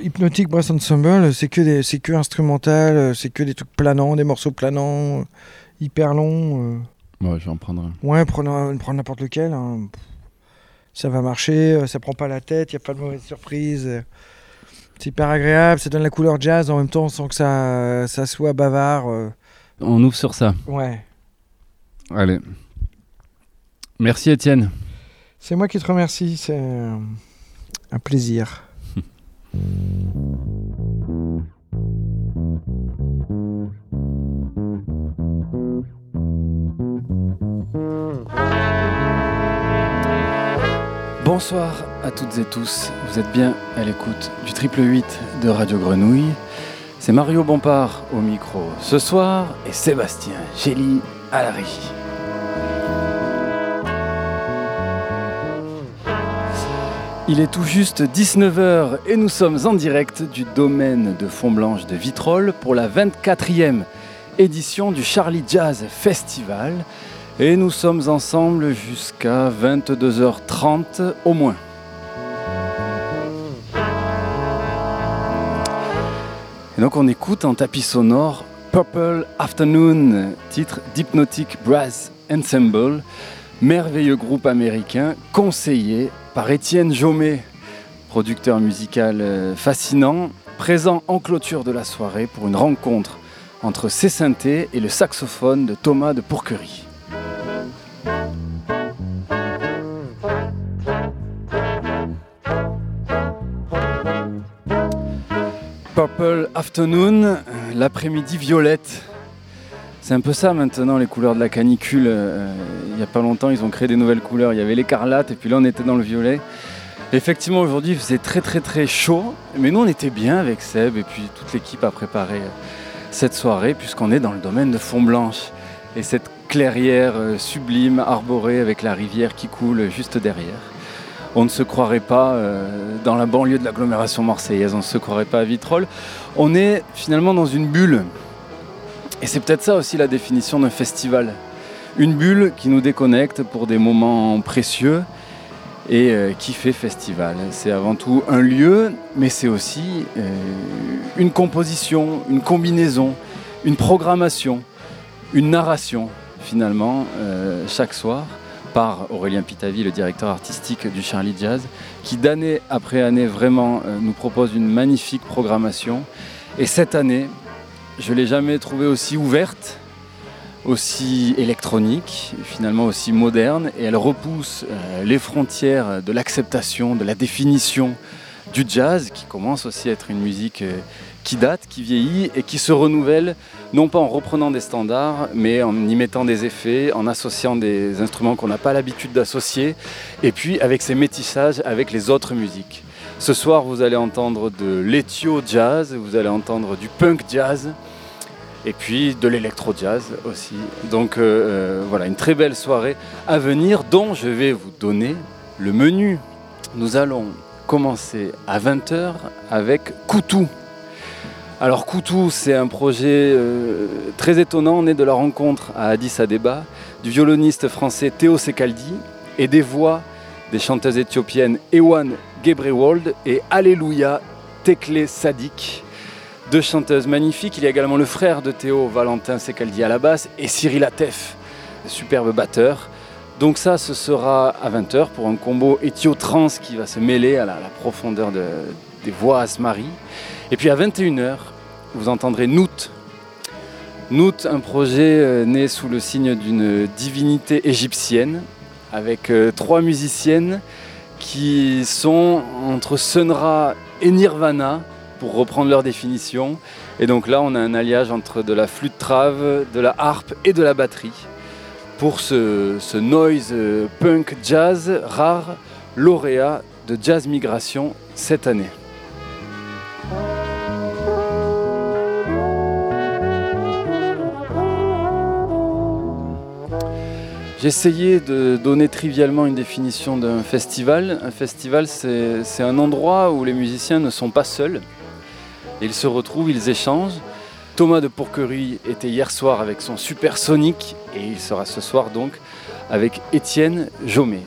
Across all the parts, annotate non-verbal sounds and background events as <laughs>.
Hypnotic Brass Ensemble, c'est que, des, c'est que instrumental, euh, c'est que des trucs planants, des morceaux planants, euh, hyper longs. euh. Ouais, je vais en prendre un. Ouais, prendre, prendre n'importe lequel. hein. Ça va marcher, ça prend pas la tête, il n'y a pas de mauvaise surprise. C'est hyper agréable, ça donne la couleur jazz en même temps sans que ça, ça soit bavard. On ouvre sur ça. Ouais. Allez. Merci Étienne. C'est moi qui te remercie, c'est un plaisir. Bonsoir à toutes et tous. Vous êtes bien à l'écoute du triple 8 de Radio Grenouille. C'est Mario Bompard au micro ce soir et Sébastien Gély à la régie. Il est tout juste 19h et nous sommes en direct du domaine de Fontblanche de Vitrolles pour la 24e édition du Charlie Jazz Festival. Et nous sommes ensemble jusqu'à 22h30 au moins. Et donc on écoute en tapis sonore Purple Afternoon, titre d'Hypnotic Brass Ensemble, merveilleux groupe américain conseillé par Étienne Jomet, producteur musical euh, fascinant, présent en clôture de la soirée pour une rencontre entre ses synthés et le saxophone de Thomas de Pourquerie. Purple Afternoon, euh, l'après-midi violette. C'est un peu ça maintenant les couleurs de la canicule. Euh, il n'y a pas longtemps, ils ont créé des nouvelles couleurs. Il y avait l'écarlate et puis là on était dans le violet. Effectivement, aujourd'hui il faisait très très très chaud, mais nous on était bien avec Seb et puis toute l'équipe a préparé euh, cette soirée puisqu'on est dans le domaine de Font-Blanche et cette clairière euh, sublime arborée avec la rivière qui coule juste derrière. On ne se croirait pas dans la banlieue de l'agglomération marseillaise, on ne se croirait pas à Vitrolles. On est finalement dans une bulle. Et c'est peut-être ça aussi la définition d'un festival. Une bulle qui nous déconnecte pour des moments précieux et euh, qui fait festival. C'est avant tout un lieu, mais c'est aussi euh, une composition, une combinaison, une programmation, une narration finalement euh, chaque soir par Aurélien Pitavi, le directeur artistique du Charlie Jazz, qui d'année après année vraiment nous propose une magnifique programmation. Et cette année, je ne l'ai jamais trouvée aussi ouverte, aussi électronique, finalement aussi moderne, et elle repousse euh, les frontières de l'acceptation, de la définition du jazz, qui commence aussi à être une musique euh, qui date, qui vieillit et qui se renouvelle, non pas en reprenant des standards, mais en y mettant des effets, en associant des instruments qu'on n'a pas l'habitude d'associer, et puis avec ces métissages avec les autres musiques. Ce soir, vous allez entendre de l'ethio jazz, vous allez entendre du punk jazz, et puis de l'électro jazz aussi. Donc euh, euh, voilà, une très belle soirée à venir dont je vais vous donner le menu. Nous allons commencer à 20h avec Koutou. Alors Koutou, c'est un projet euh, très étonnant, né de la rencontre à Addis Abeba du violoniste français Théo Sekaldi et des voix des chanteuses éthiopiennes Ewan Gebrewold et Alléluia Tekle Sadik. Deux chanteuses magnifiques. Il y a également le frère de Théo, Valentin Sekaldi à la basse, et Cyril Atef, superbe batteur. Donc ça, ce sera à 20h pour un combo éthio-trans qui va se mêler à la, profondeur de- des voix Asmari. Et puis à 21h, vous entendrez Nout. Nout, un projet euh, né sous le signe d'une divinité égyptienne, avec euh, trois musiciennes qui sont entre Sun Ra et Nirvana, pour reprendre leur définition. Et donc là, on a un alliage entre de la flûte trave, de la harpe et de la batterie pour ce, ce noise euh, punk jazz rare, lauréat de Jazz Migration cette année. J'ai essayé de donner trivialement une définition d'un festival. Un festival, c'est un endroit où les musiciens ne sont pas seuls. Ils se retrouvent, ils échangent. Thomas de Pourquerie était hier soir avec son Super Sonic et il sera ce soir donc avec Étienne Jomet.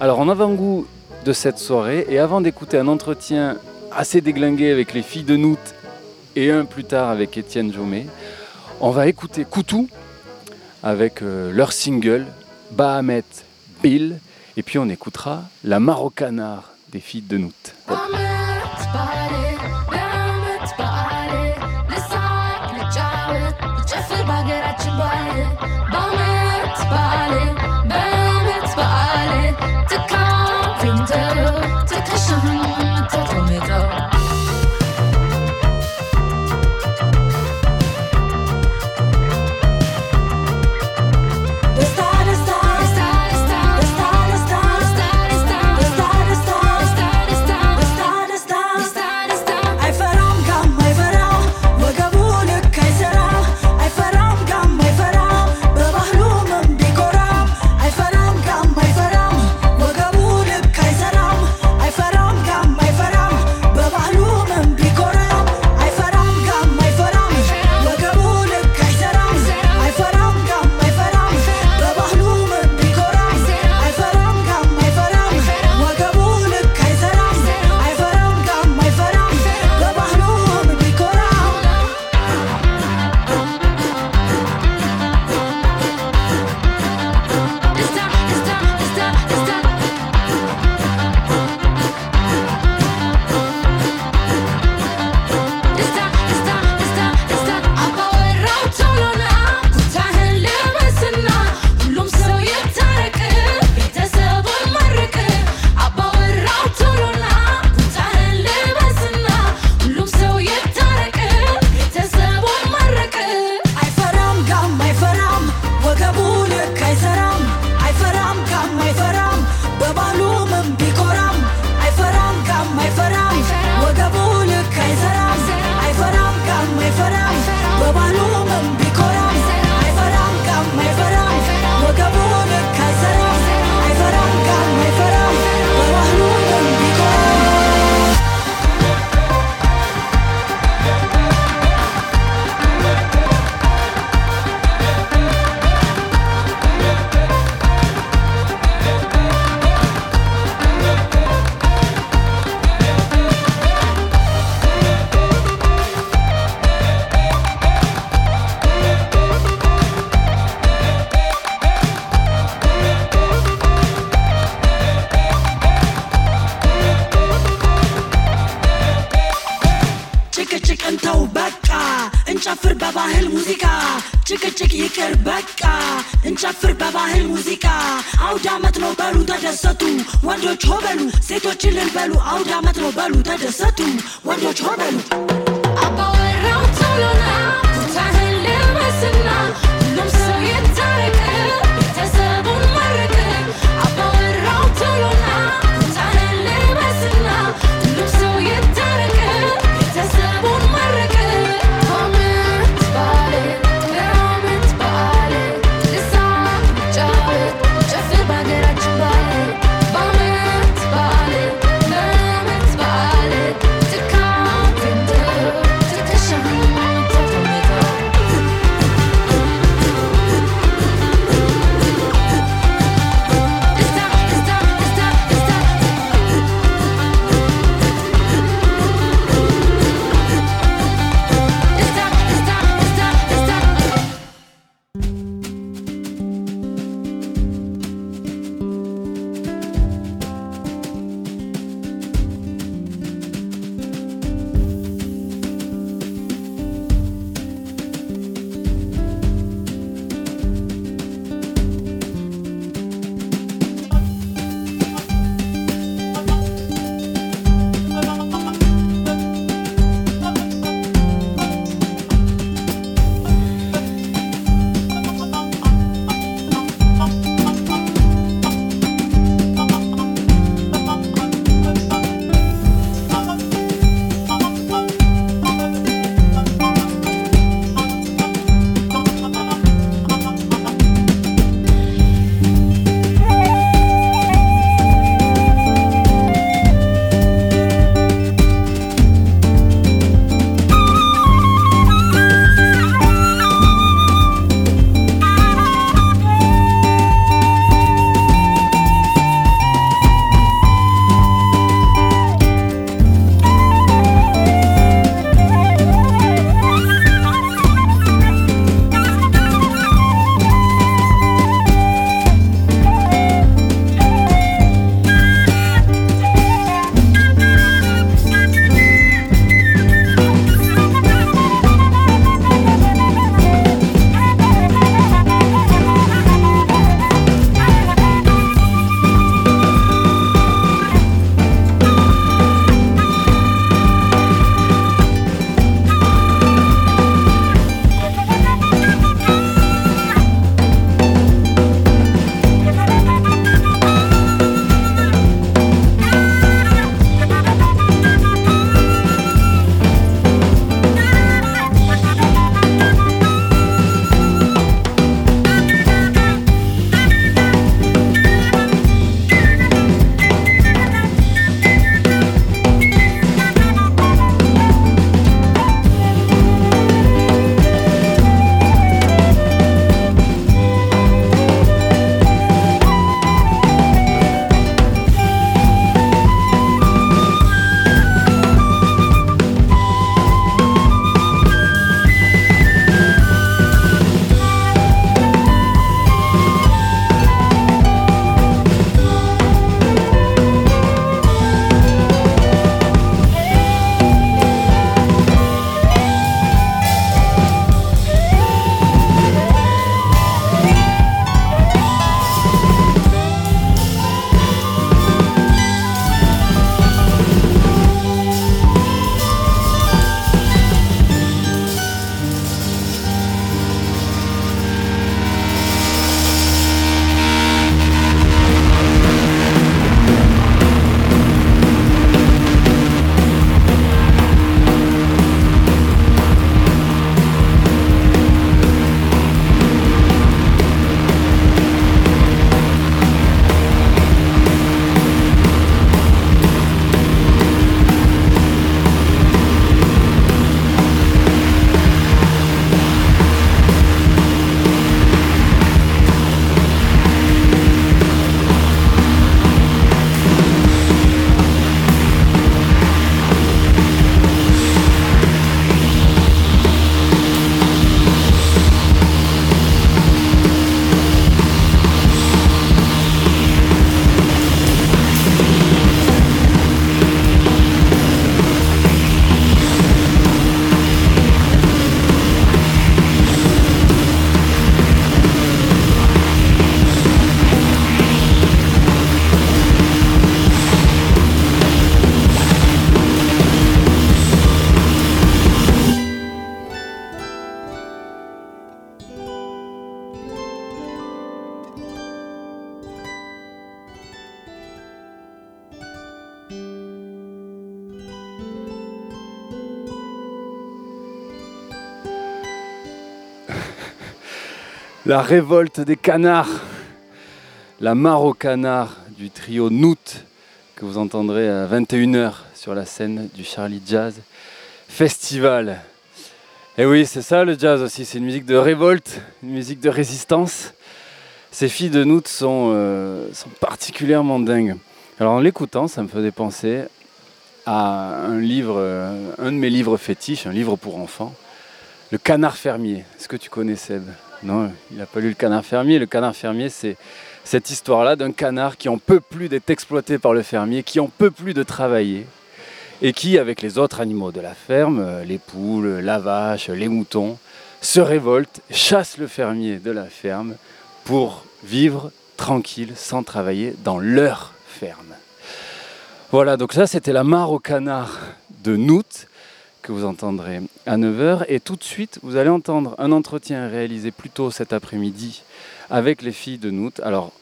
Alors en avant-goût de cette soirée et avant d'écouter un entretien assez déglingué avec les filles de Nout et un plus tard avec Étienne Jomé. On va écouter Koutou avec euh, leur single Bahamet Bill et puis on écoutera la Marocanard des filles de Nout. La révolte des canards, la mare aux canards du trio Noot que vous entendrez à 21h sur la scène du Charlie Jazz Festival. Et oui, c'est ça le jazz aussi, c'est une musique de révolte, une musique de résistance. Ces filles de Noot sont, euh, particulièrement dingues. Alors en l'écoutant, ça me faisait penser à un livre, euh, un de mes livres fétiches, un livre pour enfants, Le Canard Fermier. Est-ce que tu connais Seb? Non, il n'a pas lu Le Canard Fermier. Le Canard Fermier, c'est cette histoire-là d'un canard qui en peut plus d'être exploité par le fermier, qui en peut plus de travailler, et qui, avec les autres animaux de la ferme, euh, les poules, la vache, les moutons, se révolte, chasse le fermier de la ferme pour vivre tranquille, sans travailler dans leur ferme. Voilà, donc ça c'était la mare au canard de Nout que vous entendrez à 9h. Et tout de suite, vous allez entendre un entretien réalisé plus tôt cet après-midi avec les filles de Nout. Alors,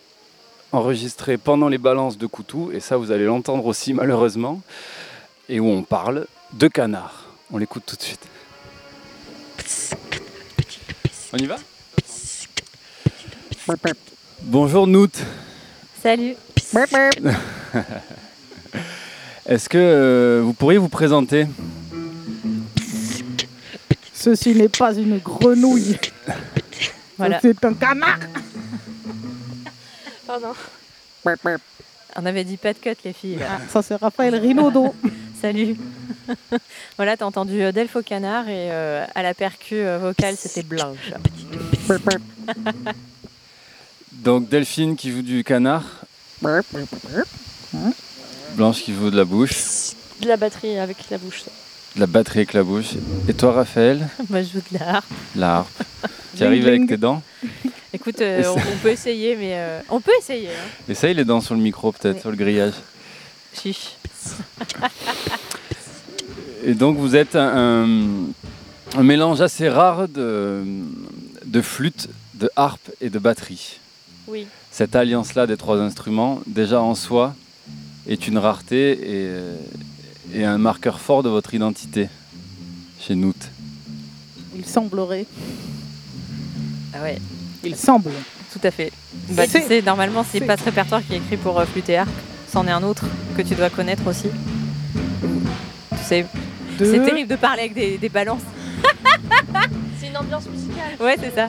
enregistré pendant les balances de Coutou, et ça vous allez l'entendre aussi <laughs> malheureusement, et où on parle de canard. On l'écoute tout de suite. On y va? Bonjour Nout. Salut. <laughs> Est-ce que euh, vous pourriez vous présenter? Ceci n'est pas une grenouille. Voilà. C'est un canard. Pardon. On avait dit pas de cut les filles. Ah, ça c'est Raphaël Rinaudot. <laughs> Salut. <laughs> voilà, t'as entendu euh, Delphes au canard et euh, à la percu euh, vocale c'était Blanche. Donc Delphine qui joue du canard, Blanche qui joue de la bouche, De la batterie avec la bouche. ça. De la batterie avec la bouche. Et toi Raphaël, <laughs> Moi je joue de l'art. la harpe. tu arrives avec tes dents <laughs> Écoute, euh, on, on peut essayer, mais euh, on peut essayer. Hein. Essaye les dents sur le micro peut-être, Oui. sur le grillage. Chiche. <laughs> Et donc vous êtes un, un- un mélange assez rare de, de flûte, de harpe et de batterie. Oui. Cette alliance-là des trois instruments, déjà en soi, est une rareté et, euh, et un marqueur fort de votre identité chez Nout. Il semblerait. Ah ouais, Il semble. tout à fait. Bah, tu sais, normalement c'est pas ce répertoire qui est écrit pour euh, flûte et harpe. C'en est un autre que tu dois connaître aussi. Tu sais, De... c'est terrible de parler avec des, des balances. C'est une ambiance musicale. Ouais, c'est ça.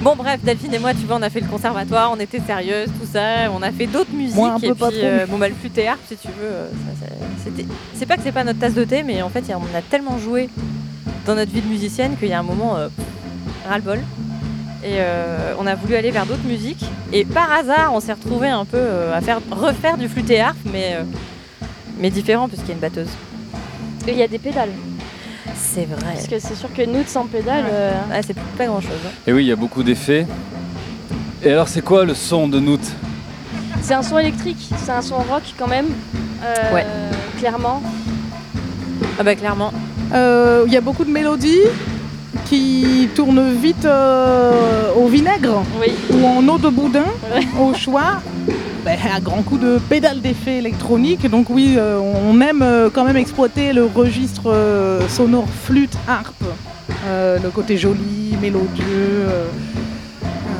Bon, bref, Delphine et moi, tu vois, on a fait le conservatoire, on était sérieuses, tout ça. On a fait d'autres musiques. Moi, un peu et pas puis, trop. euh, bon, bah, le flûte et harpe, si tu veux. euh, C'est pas que c'est pas notre tasse de thé, mais en fait, a- on a tellement joué dans notre vie de musicienne qu'il y a un moment, euh, ras-le-bol. Et euh, on a voulu aller vers d'autres musiques. Et par hasard, on s'est retrouvé un peu euh, à faire, refaire du flûte et harpe, mais, euh, mais différent, puisqu'il y a une batteuse. Et il y a des pédales. C'est vrai. Parce que c'est sûr que nous, sans pédale, Ouais. euh, Ah, c'est pas grand chose. Et oui, il y a beaucoup d'effets. Et alors c'est quoi le son de Nout c'est un son électrique. C'est un son rock quand même. Euh, Ouais. Clairement. Ah, bah, clairement. Euh, Il y a beaucoup de mélodies qui tournent vite euh, au vinaigre Oui. ou en eau de boudin Ouais. au choix. Ben, à grand coup de pédale d'effet électronique. Donc oui, euh, on aime euh, quand même exploiter le registre euh, sonore flûte, harpe. Le côté joli, mélodieux.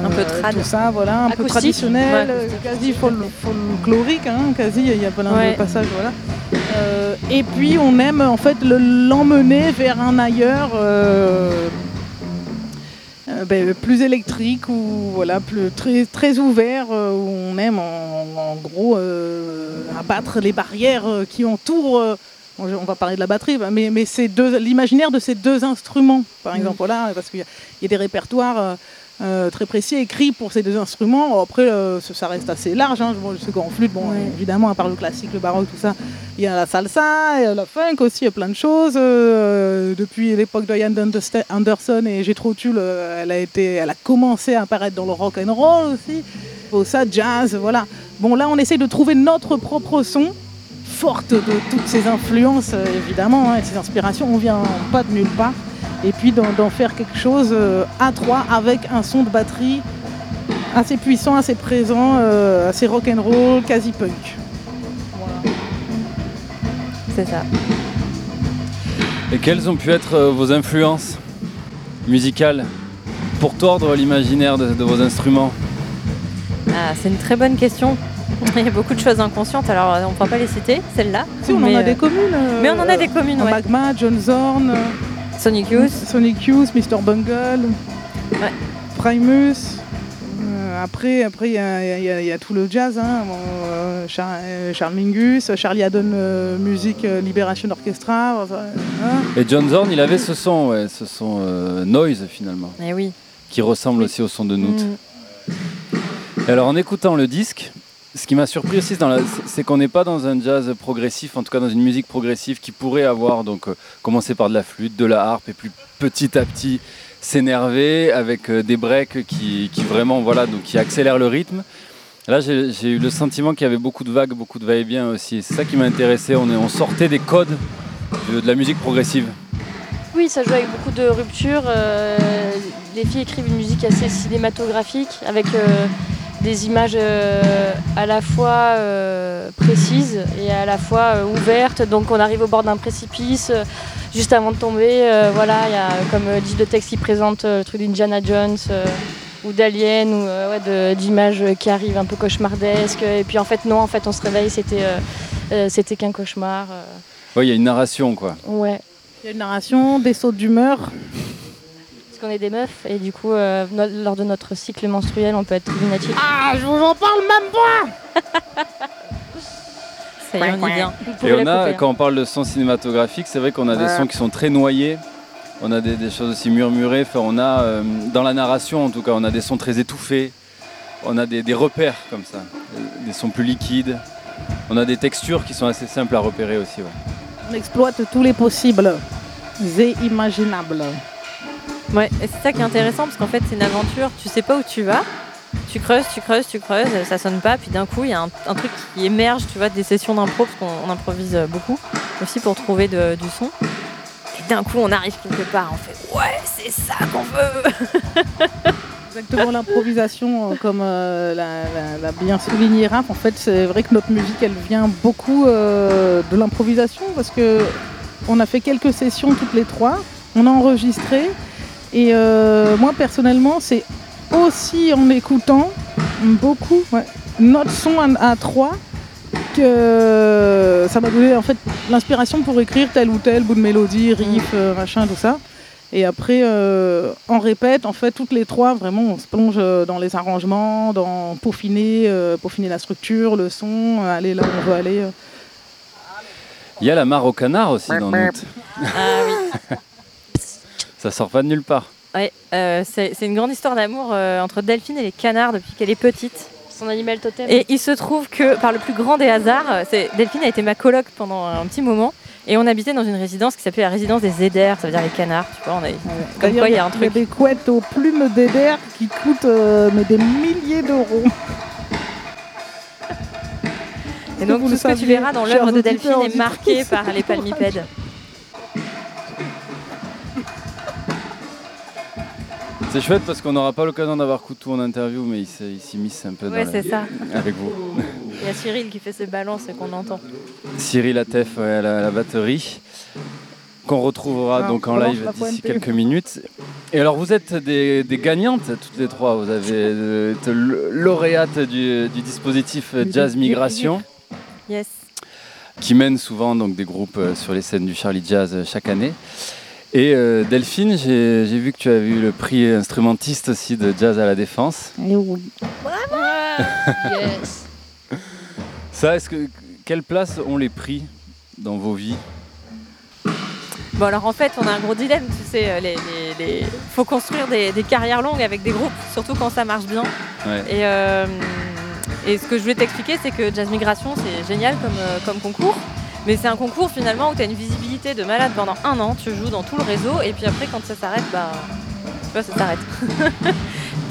Un peu trad. Tout ça, voilà, un peu traditionnel, Ouais, quasi fol- folklorique, hein, quasi, il y a plein Ouais. de passages, voilà. Et puis on aime en fait le- l'emmener vers un ailleurs ben, plus électrique ou voilà plus très très ouvert euh, où on aime en, en gros euh, abattre les barrières euh, qui entourent euh, on va parler de la batterie mais, mais ces deux l'imaginaire de ces deux instruments par Mhm. exemple voilà parce qu'il y a des répertoires euh, très précis écrits pour ces deux instruments après euh, ça reste assez large hein. Bon, je sais qu'en flûte bon Ouais. évidemment à part le classique le baroque tout ça il y a la salsa, il y a la funk aussi, il y a plein de choses. Euh, depuis l'époque de Ian Anderson et Jethro Tull, elle a été, elle a commencé à apparaître dans le rock and roll aussi. Au ça, jazz, voilà. Bon, là, on essaie de trouver notre propre son, forte de toutes ces influences, évidemment, hein, et ces inspirations. On vient pas de nulle part. Et puis d'en faire quelque chose euh, à trois avec un son de batterie assez puissant, assez présent, euh, assez rock and roll, quasi punk. Voilà. C'est ça. Et quelles ont pu être euh, vos influences musicales pour tordre l'imaginaire de, de vos instruments? Ah, c'est une très bonne question. <laughs> Il y a beaucoup de choses inconscientes, alors euh, on ne va pas les citer, celle-là. Si, on mais, en a euh, des communes. euh, mais on en a des communes, ouais. Magma, John Zorn, euh, Sonic Youth. Sonic Youth, Mr. Bungle, Ouais. Primus. Euh, après, après il y, a- y y y tout le jazz. Hein. Bon, euh, Char- euh, Charles Mingus, Charlie Haddon euh, Music euh, Liberation Orchestra. enfin, hein. Et John Zorn, il avait ce son, ouais, ce son euh, noise finalement, Eh oui. qui ressemble aussi au son de Noot. Mm. Et alors en écoutant le disque, ce qui m'a surpris aussi, c'est- qu'on n'est pas dans un jazz progressif, en tout cas dans une musique progressive qui pourrait avoir donc euh, commencé par de la flûte, de la harpe, et puis petit à petit s'énerver avec euh, des breaks qui, vraiment voilà donc qui accélèrent le rythme. Là, j'ai eu le sentiment qu'il y avait beaucoup de vagues, beaucoup de va-et-vient aussi. C'est ça qui m'a intéressé. On, sortait des codes de, la musique progressive. Oui, ça joue avec beaucoup de ruptures. euh, les filles écrivent une musique assez cinématographique, avec des images euh, à la fois euh, précises et à la fois euh, ouvertes. Donc on arrive au bord d'un précipice, euh, juste avant de tomber. euh, voilà, il y a comme euh, dit le texte qui présente euh, le truc d'Indiana Jones. euh, ou d'aliens ou euh, ouais, d'images qui arrivent un peu cauchemardesques et puis en fait non en fait on se réveille c'était euh, euh, c'était qu'un cauchemar euh, Ouais, il y a une narration quoi. ouais Il y a une narration, des sauts d'humeur. Qu'on est des meufs et du coup, euh, no- lors de notre cycle menstruel, on peut être lunatique. Ah, je vous en parle même pas <laughs> Ça y est, on y vient. Vous Et on la a, couper, hein. quand on parle de son cinématographique, c'est vrai qu'on a des Ouais. sons qui sont très noyés. On a des, des choses aussi murmurées. Enfin, on a, euh, dans la narration en tout cas, on a des sons très étouffés. On a des, des repères comme ça, des- des sons plus liquides. On a des textures qui sont assez simples à repérer aussi. ouais. On exploite tous les possibles et imaginables. Ouais, et c'est ça qui est intéressant parce qu'en fait, c'est une aventure, tu sais pas où tu vas. Tu creuses, tu creuses, tu creuses, ça sonne pas, puis d'un coup, il y a un, truc qui émerge, tu vois, des sessions d'impro, parce qu'on on improvise beaucoup aussi pour trouver du son. Et d'un coup, on arrive quelque part, on fait ouais, c'est ça qu'on veut. <laughs> Exactement l'improvisation, euh, comme euh, l'a, bien souligné Raph. En fait, c'est vrai que notre musique, elle vient beaucoup euh, de l'improvisation parce que on a fait quelques sessions toutes les trois, on a enregistré. Et euh, moi, personnellement, c'est aussi en écoutant beaucoup ouais, notre son à, à trois que ça m'a donné en fait l'inspiration pour écrire tel ou tel bout de mélodie, riff, euh, machin, tout ça. Et après, euh, on répète, en fait, toutes les trois, vraiment, on se plonge euh, dans les arrangements, dans peaufiner, euh, peaufiner la structure, le son, euh, aller là où on veut aller. euh. Il y a la mare au canard aussi dans Noot. Ah oui. <laughs> Ça sort pas de nulle part. Ouais, euh, c'est c'est une grande histoire d'amour euh, entre Delphine et les canards depuis qu'elle est petite. Son animal totem. Et il se trouve que par le plus grand des hasards, euh, c'est- Delphine a été ma coloc pendant un petit moment. Et on habitait dans une résidence qui s'appelait la résidence des Éders, ça veut dire les canards, tu vois. On a... Comme quoi, il y a un truc. des couettes aux plumes d'Eder qui coûtent euh, mais des milliers d'euros. Et donc vous tout ce que tu verras dans l'œuvre de Delphine est marqué par les palmipèdes. C'est chouette parce qu'on n'aura pas l'occasion d'avoir Coutou en interview, mais il s'immisce un peu dans Ouais, la- c'est ça. avec vous. <laughs> Il y a Cyril qui fait ses balances et qu'on entend. Cyril Atef ouais, à la, à la batterie, qu'on retrouvera Ah, donc en live d'ici quelques minutes. Et alors vous êtes des, des gagnantes toutes les trois, vous avez euh, lauréate du, du dispositif Jazz Migration Yes. qui mène souvent donc, des groupes euh, sur les scènes du Charlie Jazz euh, chaque année. Et euh, Delphine, j'ai vu que tu avais eu le prix instrumentiste aussi de Jazz à la Défense. <laughs> Yes. Ça, est-ce que quelle place ont les prix dans vos vies? Bon alors en fait on a un gros dilemme, tu sais, euh, les, les- les- faut construire des, des carrières longues avec des groupes, surtout quand ça marche bien. Ouais. Et, euh, et ce que je voulais t'expliquer c'est que Jazz Migration c'est génial comme, comme concours, mais c'est un concours finalement où tu as une visibilité de malade pendant un an, tu joues dans tout le réseau et puis après quand ça s'arrête, bah tu vois ça s'arrête. <laughs>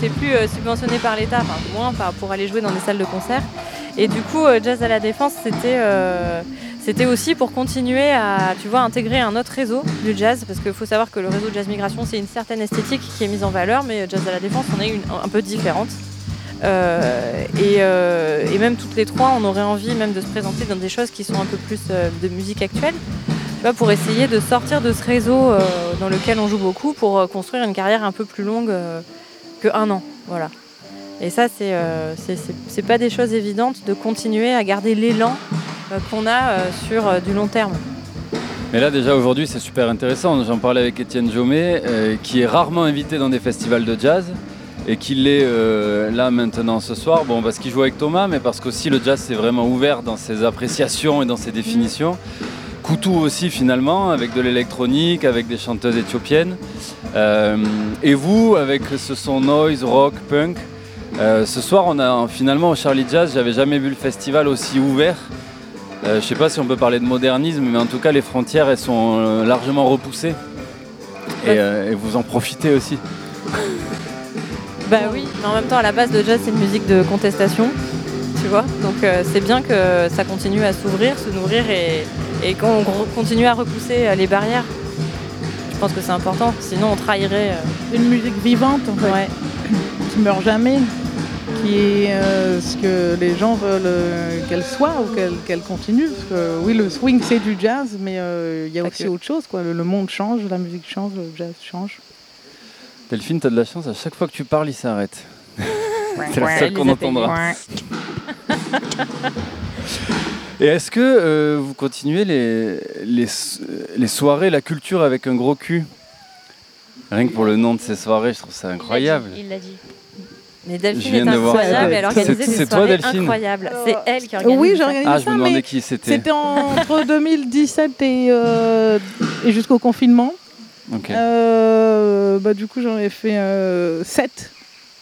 T'es plus euh, subventionné par l'État, enfin moins pour aller jouer dans des salles de concert. Et du coup euh, Jazz à la Défense c'était... euh, c'était aussi pour continuer à, tu vois, intégrer un autre réseau du jazz, parce qu'il faut savoir que le réseau Jazz Migration, c'est une certaine esthétique qui est mise en valeur, mais Jazz à la Défense, on est une un peu différente. Euh, et, euh, et même toutes les trois, on aurait envie même de se présenter dans des choses qui sont un peu plus euh, de musique actuelle, tu vois, pour essayer de sortir de ce réseau dans lequel on joue beaucoup, pour construire une carrière un peu plus longue que un an. Voilà. Et ça, c'est euh, pas des choses évidentes de continuer à garder l'élan qu'on a sur du long terme. Mais là déjà aujourd'hui c'est super intéressant. J'en parlais avec Étienne Jomet qui est rarement invité dans des festivals de jazz et qui l'est euh, là maintenant ce soir. Bon parce qu'il joue avec Thomas mais parce qu'aussi le jazz c'est vraiment ouvert dans ses appréciations et dans ses définitions. Koutou aussi finalement avec de l'électronique, avec des chanteuses éthiopiennes. Euh, et vous avec ce son noise, rock, punk. Euh, ce soir on a finalement au Charlie Jazz, j'avais jamais vu le festival aussi ouvert. Je ne sais pas si on peut parler de modernisme, mais en tout cas, les frontières, elles sont largement repoussées. Et, et vous en profitez aussi. Bah oui, mais en même temps, à la base, le jazz, c'est une musique de contestation, tu vois. Donc euh, c'est bien que ça continue à s'ouvrir, se nourrir et, et qu'on continue à repousser euh, les barrières. Je pense que c'est important, sinon on trahirait. euh, Une musique vivante, en fait, ouais. <clears throat> qui meurt jamais, qui est euh, ce que les gens veulent qu'elle soit ou qu'elle continue. Parce que, oui, le swing, c'est du jazz, mais il y a aussi que. autre chose. Quoi. Le, le monde change, la musique change, le jazz change. Delphine, tu as de la chance, à chaque fois que tu parles, il s'arrête. C'est la seule qu'on entendra. Et est-ce que euh, vous continuez les, les, les soirées, la culture avec un gros cul Rien que pour le nom de ces soirées, je trouve ça incroyable. Il l'a dit. Mais Delphine est de voir incroyable, ça. elle organise C'est- des c'est toi, soirées Delphine incroyables. C'est elle qui organise oui, ça. j'organise Ah, je me mais demandais qui c'était. c'était entre <laughs> 2017 et, euh, et jusqu'au confinement. Euh, bah, du coup, j'en ai fait 7.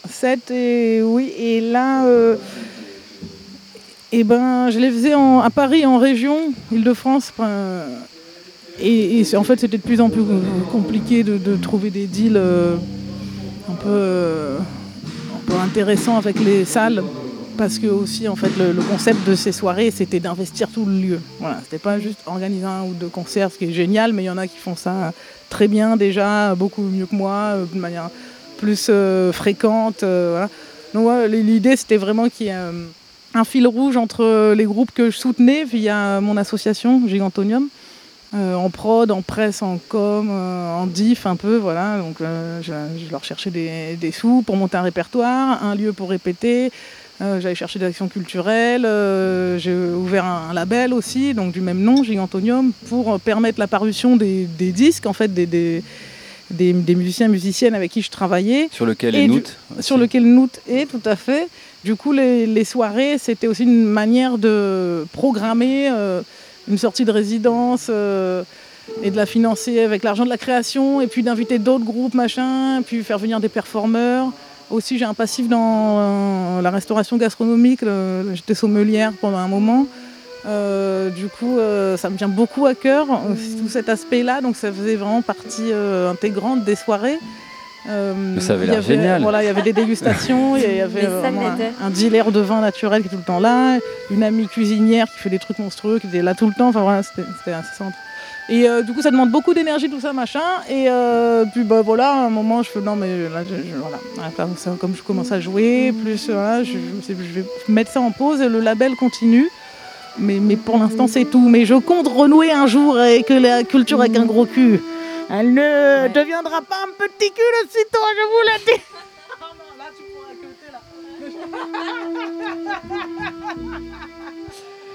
7 et oui, et là, euh, et ben, je les faisais à Paris, en région, Île-de-France. et et en fait, c'était de plus en plus compliqué de, trouver des deals euh, un, peu, euh, intéressants avec les salles. Parce que aussi, en fait, le, le concept de ces soirées, c'était d'investir tout le lieu. Voilà, c'était pas juste organiser un ou deux concerts, ce qui est génial, mais il y en a qui font ça très bien déjà, beaucoup mieux que moi, euh, de manière plus euh, fréquente. euh, voilà. Donc l'idée c'était vraiment qu'il y ait un fil rouge entre les groupes que je soutenais via mon association Gigantonium, en prod, en presse, en com, en diff un peu, voilà. Donc je, je leur cherchais des, des sous pour monter un répertoire, un lieu pour répéter. Euh, J'allais chercher des actions culturelles. euh, J'ai ouvert un, un label aussi, donc du même nom, Gigantonium, pour permettre la parution des, des disques, en fait, des, des, des- des musiciens et musiciennes avec qui je travaillais Sur lequel et Noot sur lequel Noot est, tout à fait. Du coup, les, les soirées, c'était aussi une manière de programmer euh, une sortie de résidence euh, et de la financer avec l'argent de la création, et puis d'inviter d'autres groupes, machin, puis faire venir des performeurs. Aussi, j'ai un passif dans euh, la restauration gastronomique. J'étais sommelière pendant un moment. Euh, du coup, euh, ça me tient beaucoup à cœur, tout cet aspect-là. Donc, ça faisait vraiment partie euh, intégrante des soirées. Euh, ça avait il y l'air génial. Voilà, il y avait des dégustations, il y <laughs> avait un, dealer de vin naturel qui est tout le temps là, une amie cuisinière qui fait des trucs monstrueux, qui était là tout le temps. Enfin voilà, c'était assez simple. Et euh, du coup, ça demande beaucoup d'énergie, tout ça, machin. Et euh, puis bah voilà, à un moment, je fais non, mais là, je, je- voilà. Après, ça, comme je commence à jouer, plus voilà, je, vais mettre ça en pause et le label continue. Mais, mais pour l'instant, c'est tout. Mais je compte renouer un jour avec la culture avec un gros cul. Elle ne deviendra pas un petit cul de sitôt, je vous le dis.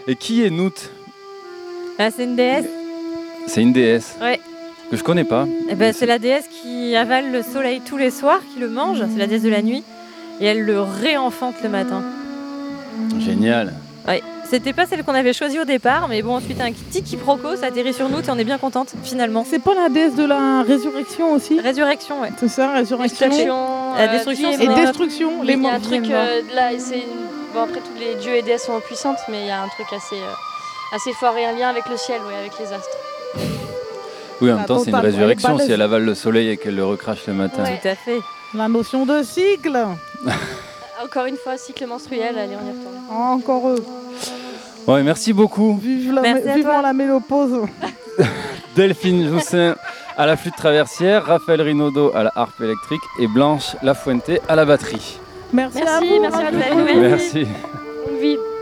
<laughs> Et qui est Noot Ah, c'est une déesse. C'est une déesse. Ouais. Que je connais pas. Eh ben, c'est la déesse qui avale le soleil tous les soirs, qui le mange. C'est la déesse de la nuit. Et elle le réenfante le matin. Génial. Ouais. C'était pas celle qu'on avait choisie au départ, mais bon, ensuite un petit quiproquo, ça atterrit sur nous et on est bien contente, finalement. C'est pas la déesse de la résurrection aussi? Résurrection, ouais. C'est ça, résurrection? Destruction. La euh, destruction, vie c'est Et destruction, les Il y a un morts. truc euh, là, c'est une- bon après tous les dieux et déesses sont puissantes, mais il y a un truc assez euh, assez fort et un lien avec le ciel, ouais, avec les astres. Oui, en même La temps, c'est une résurrection si balèze. elle avale le soleil et qu'elle le recrache le matin. Ouais. Tout à fait. La notion de cycle. <laughs> Encore une fois, cycle menstruel, allez, on y retourne. Encore eux. Ouais, merci beaucoup. Vive la, Merci vivement la ménopause. <laughs> Delphine Joussin à la flûte traversière, Raphaël Rinaudot à la harpe électrique et Blanche Lafuente à la batterie. Merci, à Merci, vous. merci à Radio vous. Canu. Merci. Merci.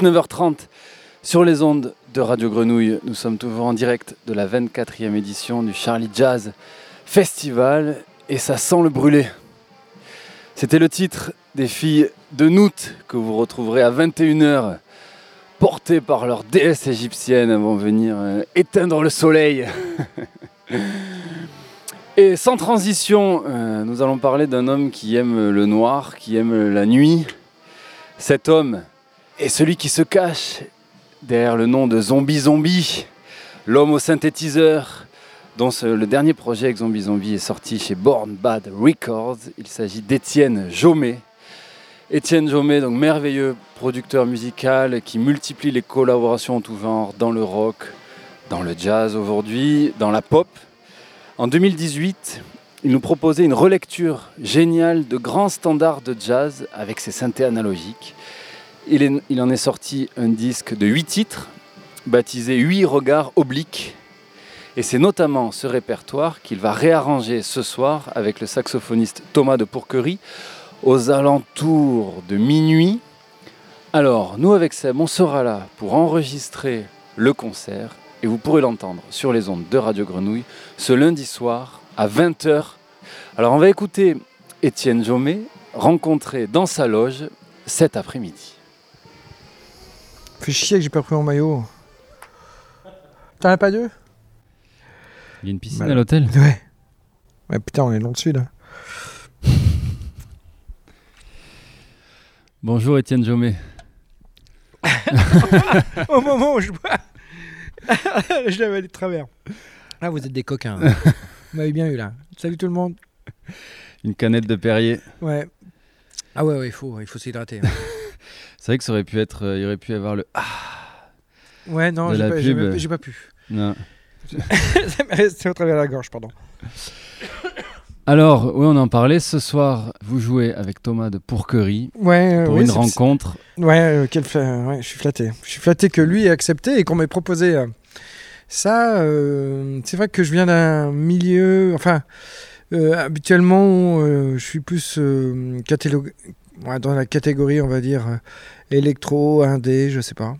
19h30 sur les ondes de Radio Grenouille. Nous sommes toujours en direct de la 24e édition du Charlie Jazz Festival et ça sent le brûler. C'était le titre des filles de Nout que vous retrouverez à 21h, portées par leur déesse égyptienne, vont venir euh, éteindre le soleil. <laughs> et sans transition, euh, nous allons parler d'un homme qui aime le noir, qui aime la nuit. Cet homme est celui qui se cache derrière le nom de Zombie Zombie, l'homme au synthétiseur, dont le dernier projet avec Zombie Zombie est sorti chez Born Bad Records. Il s'agit d'Étienne Jomet. Étienne Jomet, donc merveilleux producteur musical qui multiplie les collaborations en tout genre dans le rock, dans le jazz aujourd'hui, dans la pop. En 2018, il nous proposait une relecture géniale de grands standards de jazz avec ses synthés analogiques. Il, en est sorti un disque de 8 titres, baptisé 8 regards obliques et c'est notamment ce répertoire qu'il va réarranger ce soir avec le saxophoniste Thomas de Pourquerie aux alentours de minuit. Alors, nous avec Seb, on sera là pour enregistrer le concert et vous pourrez l'entendre sur les ondes de Radio Grenouille ce lundi soir à 20h. Alors, on va écouter Étienne Jomet rencontré dans sa loge cet après-midi. Fais chier que j'ai pas pris mon maillot. T'en as pas deux? Il y a une piscine à l'hôtel? Ouais. Ouais, putain, on est dans le sud. Bonjour Étienne Jomet. <laughs> Au moment où je bois, <laughs> je l'avais de travers. Ah, vous êtes des coquins. <laughs> vous m'avez bien eu là. Salut tout le monde. Une canette de Perrier. Ouais. Ah ouais, ouais il faut, il faut s'hydrater. Hein. C'est vrai que ça aurait pu être, euh, il aurait pu avoir le ah. Ouais, non, j'ai pas, pas, pas, pu. Non. <laughs> ça m'est resté au travers de la gorge, pardon. Alors, oui, on en parlait. Ce soir, vous jouez avec Thomas de Pourquerie ouais, pour une rencontre. Ouais, euh, ouais, je suis flatté. Je suis flatté que lui ait accepté et qu'on m'ait proposé euh, ça. Euh, c'est vrai que je viens d'un milieu. Enfin, habituellement, je suis plus dans la catégorie, on va dire, électro, indé, je sais pas.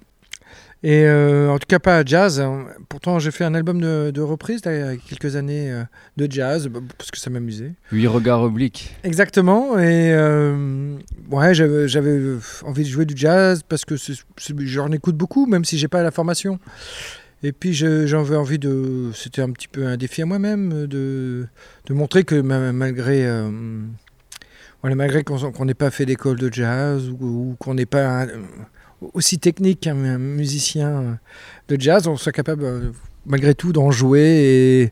Et euh, en tout cas pas jazz. Pourtant j'ai fait un album de, de reprise il y a quelques années euh, de jazz bah, parce que ça m'amusait. Huit regards obliques. Exactement. Et euh, ouais, j'avais envie de jouer du jazz parce que j'en écoute beaucoup, même si j'ai pas la formation. Et puis j'avais envie de, c'était un petit peu un défi à moi-même de, de montrer que malgré malgré qu'on n'ait pas fait d'école de jazz ou, qu'on n'ait pas aussi technique qu'un musicien de jazz, on soit capable euh, malgré tout d'en jouer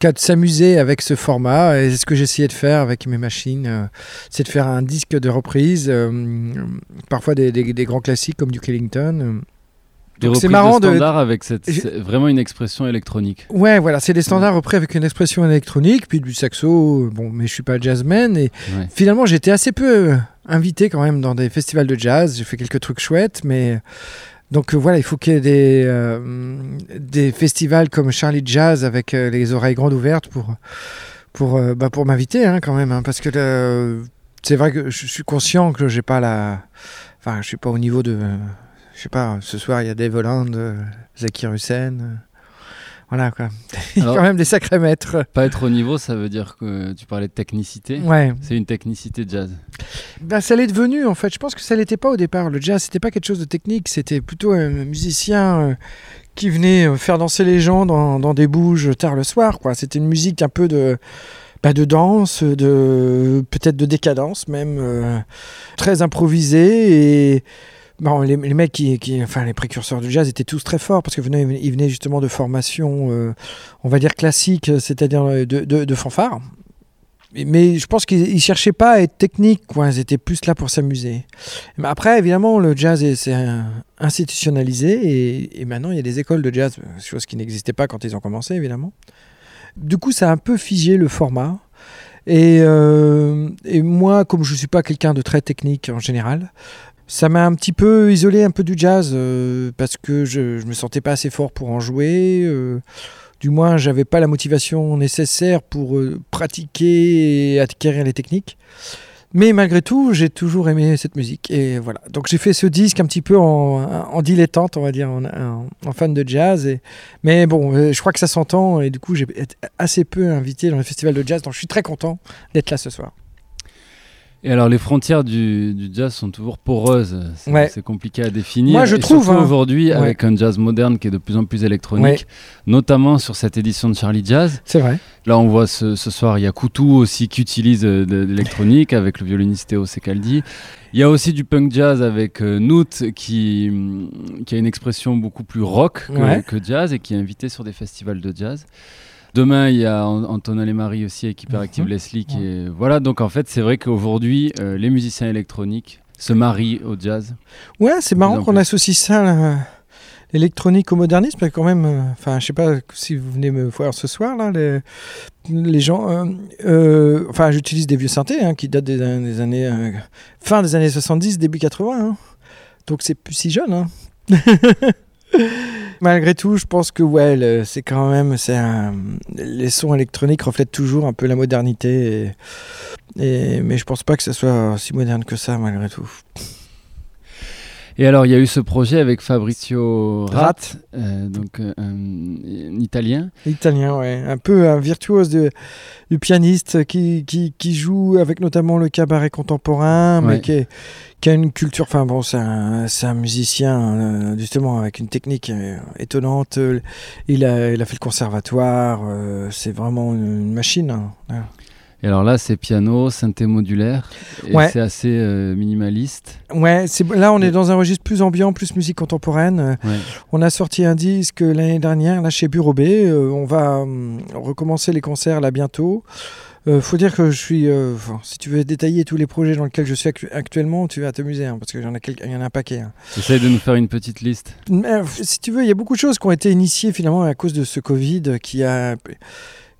et de s'amuser avec ce format. Et ce que j'essayais de faire avec mes machines, euh, c'est de faire un disque de reprise, euh, parfois des, grands classiques comme du Ellington. C'est marrant de standards avec cette, vraiment une expression électronique. Ouais, voilà, c'est des standards repris avec une expression électronique, puis du saxo. Bon, mais je suis pas jazzman et finalement j'étais assez peu invité quand même dans des festivals de jazz. J'ai fait quelques trucs chouettes, mais donc euh, voilà, il faut qu'il y ait des, euh, des festivals comme Charlie Jazz avec euh, les oreilles grandes ouvertes pour, pour, bah, pour m'inviter hein, quand même. Hein, parce que c'est vrai que je suis conscient que j'ai pas la. Enfin, je suis pas au niveau de. Je sais pas, ce soir il y a Dave Holland, Zakir Hussein. Voilà quoi. Il y a quand même des sacrés maîtres. Pas être au niveau, ça veut dire que tu parlais de technicité. Ouais. C'est une technicité jazz. Ben, ça l'est devenu en fait. Je pense que ça l'était pas au départ. Le jazz, c'était pas quelque chose de technique. C'était plutôt un musicien euh, qui venait euh, faire danser les gens dans, dans, des bouges tard le soir. Quoi. C'était une musique un peu de. Bah, de danse, de peut-être de décadence même, euh, très improvisée et Bon, les, mecs qui, enfin les précurseurs du jazz étaient tous très forts parce qu'ils venaient, ils venaient justement de formations, euh, on va dire classiques, c'est-à-dire de, de, fanfare. Mais je pense qu'ils cherchaient pas à être techniques, quoi. ils étaient plus là pour s'amuser. Après, évidemment, le jazz s'est institutionnalisé et, maintenant il y a des écoles de jazz, chose qui n'existait pas quand ils ont commencé, évidemment. Du coup, ça a un peu figé le format. Et, euh, et moi, comme je ne suis pas quelqu'un de très technique en général, ça m'a un petit peu isolé un peu du jazz euh, parce que je, ne me sentais pas assez fort pour en jouer. Euh, du moins, j'avais pas la motivation nécessaire pour euh, pratiquer et acquérir les techniques. Mais malgré tout, j'ai toujours aimé cette musique. Et voilà. Donc j'ai fait ce disque un petit peu en, dilettante, on va dire, en, fan de jazz. Mais bon, je crois que ça s'entend. Et du coup, j'ai été assez peu invité dans les festivals de jazz. Donc je suis très content d'être là ce soir. Et alors, les frontières du, du jazz sont toujours poreuses. C'est Ouais. compliqué à définir. Moi, je Et trouve, hein. aujourd'hui, Ouais. avec un jazz moderne qui est de plus en plus électronique, Ouais. notamment sur cette édition de Charlie Jazz. C'est vrai. Là, on voit ce, ce soir, il y a Koutou aussi qui utilise euh, de, de l'électronique avec le violoniste Théo Secaldi. Il y a aussi du punk jazz avec euh, Noot qui, qui a une expression beaucoup plus rock que jazz et qui est invité sur des festivals de jazz. Demain, il y a An- Antonin Marie aussi avec Hyperactive Mhm. Leslie qui est... Voilà, donc en fait, c'est vrai qu'aujourd'hui, euh, les musiciens électroniques se marient au jazz. Ouais, c'est marrant qu'on associe ça, l'électronique au modernisme, quand même, euh, enfin, je sais pas si vous venez me voir ce soir, là, les, les gens, euh, euh, enfin, j'utilise des vieux synthés hein, qui datent des, an- des années, euh, fin des années 70, début 80, hein. donc c'est plus si jeune. hein. <laughs> Malgré tout, je pense que ouais, le- c'est quand même, c'est un- les sons électroniques reflètent toujours un peu la modernité, et, et- mais je pense pas que ça soit si moderne que ça, malgré tout. Et alors, il y a eu ce projet avec Fabrizio Rat, euh, donc euh, un, Italien. Italien, ouais. Un peu un virtuose de, du pianiste qui, qui, qui joue avec notamment le cabaret contemporain, mais Ouais. qui, est- qui a une culture. Enfin bon, c'est un, musicien, euh, justement, avec une technique euh, étonnante. Euh, Il a, il a fait le conservatoire. c'est vraiment une, machine. hein. Et alors là, c'est piano, synthé modulaire. Et Ouais. c'est assez euh, minimaliste. Ouais, c'est, là on est dans un registre plus ambiant, plus musique contemporaine. Ouais. On a sorti un disque l'année dernière là chez Bureau B. Euh, on va hum, recommencer les concerts là bientôt. Euh, faut dire que je suis. euh, enfin, si tu veux détailler tous les projets dans lesquels je suis actu- actuellement, tu vas t'amuser hein, parce qu'il y en a quelques- il y en a un paquet. hein. J'essaie de nous faire une petite liste. Mais, euh, si tu veux, il y a beaucoup de choses qui ont été initiées finalement à cause de ce Covid qui a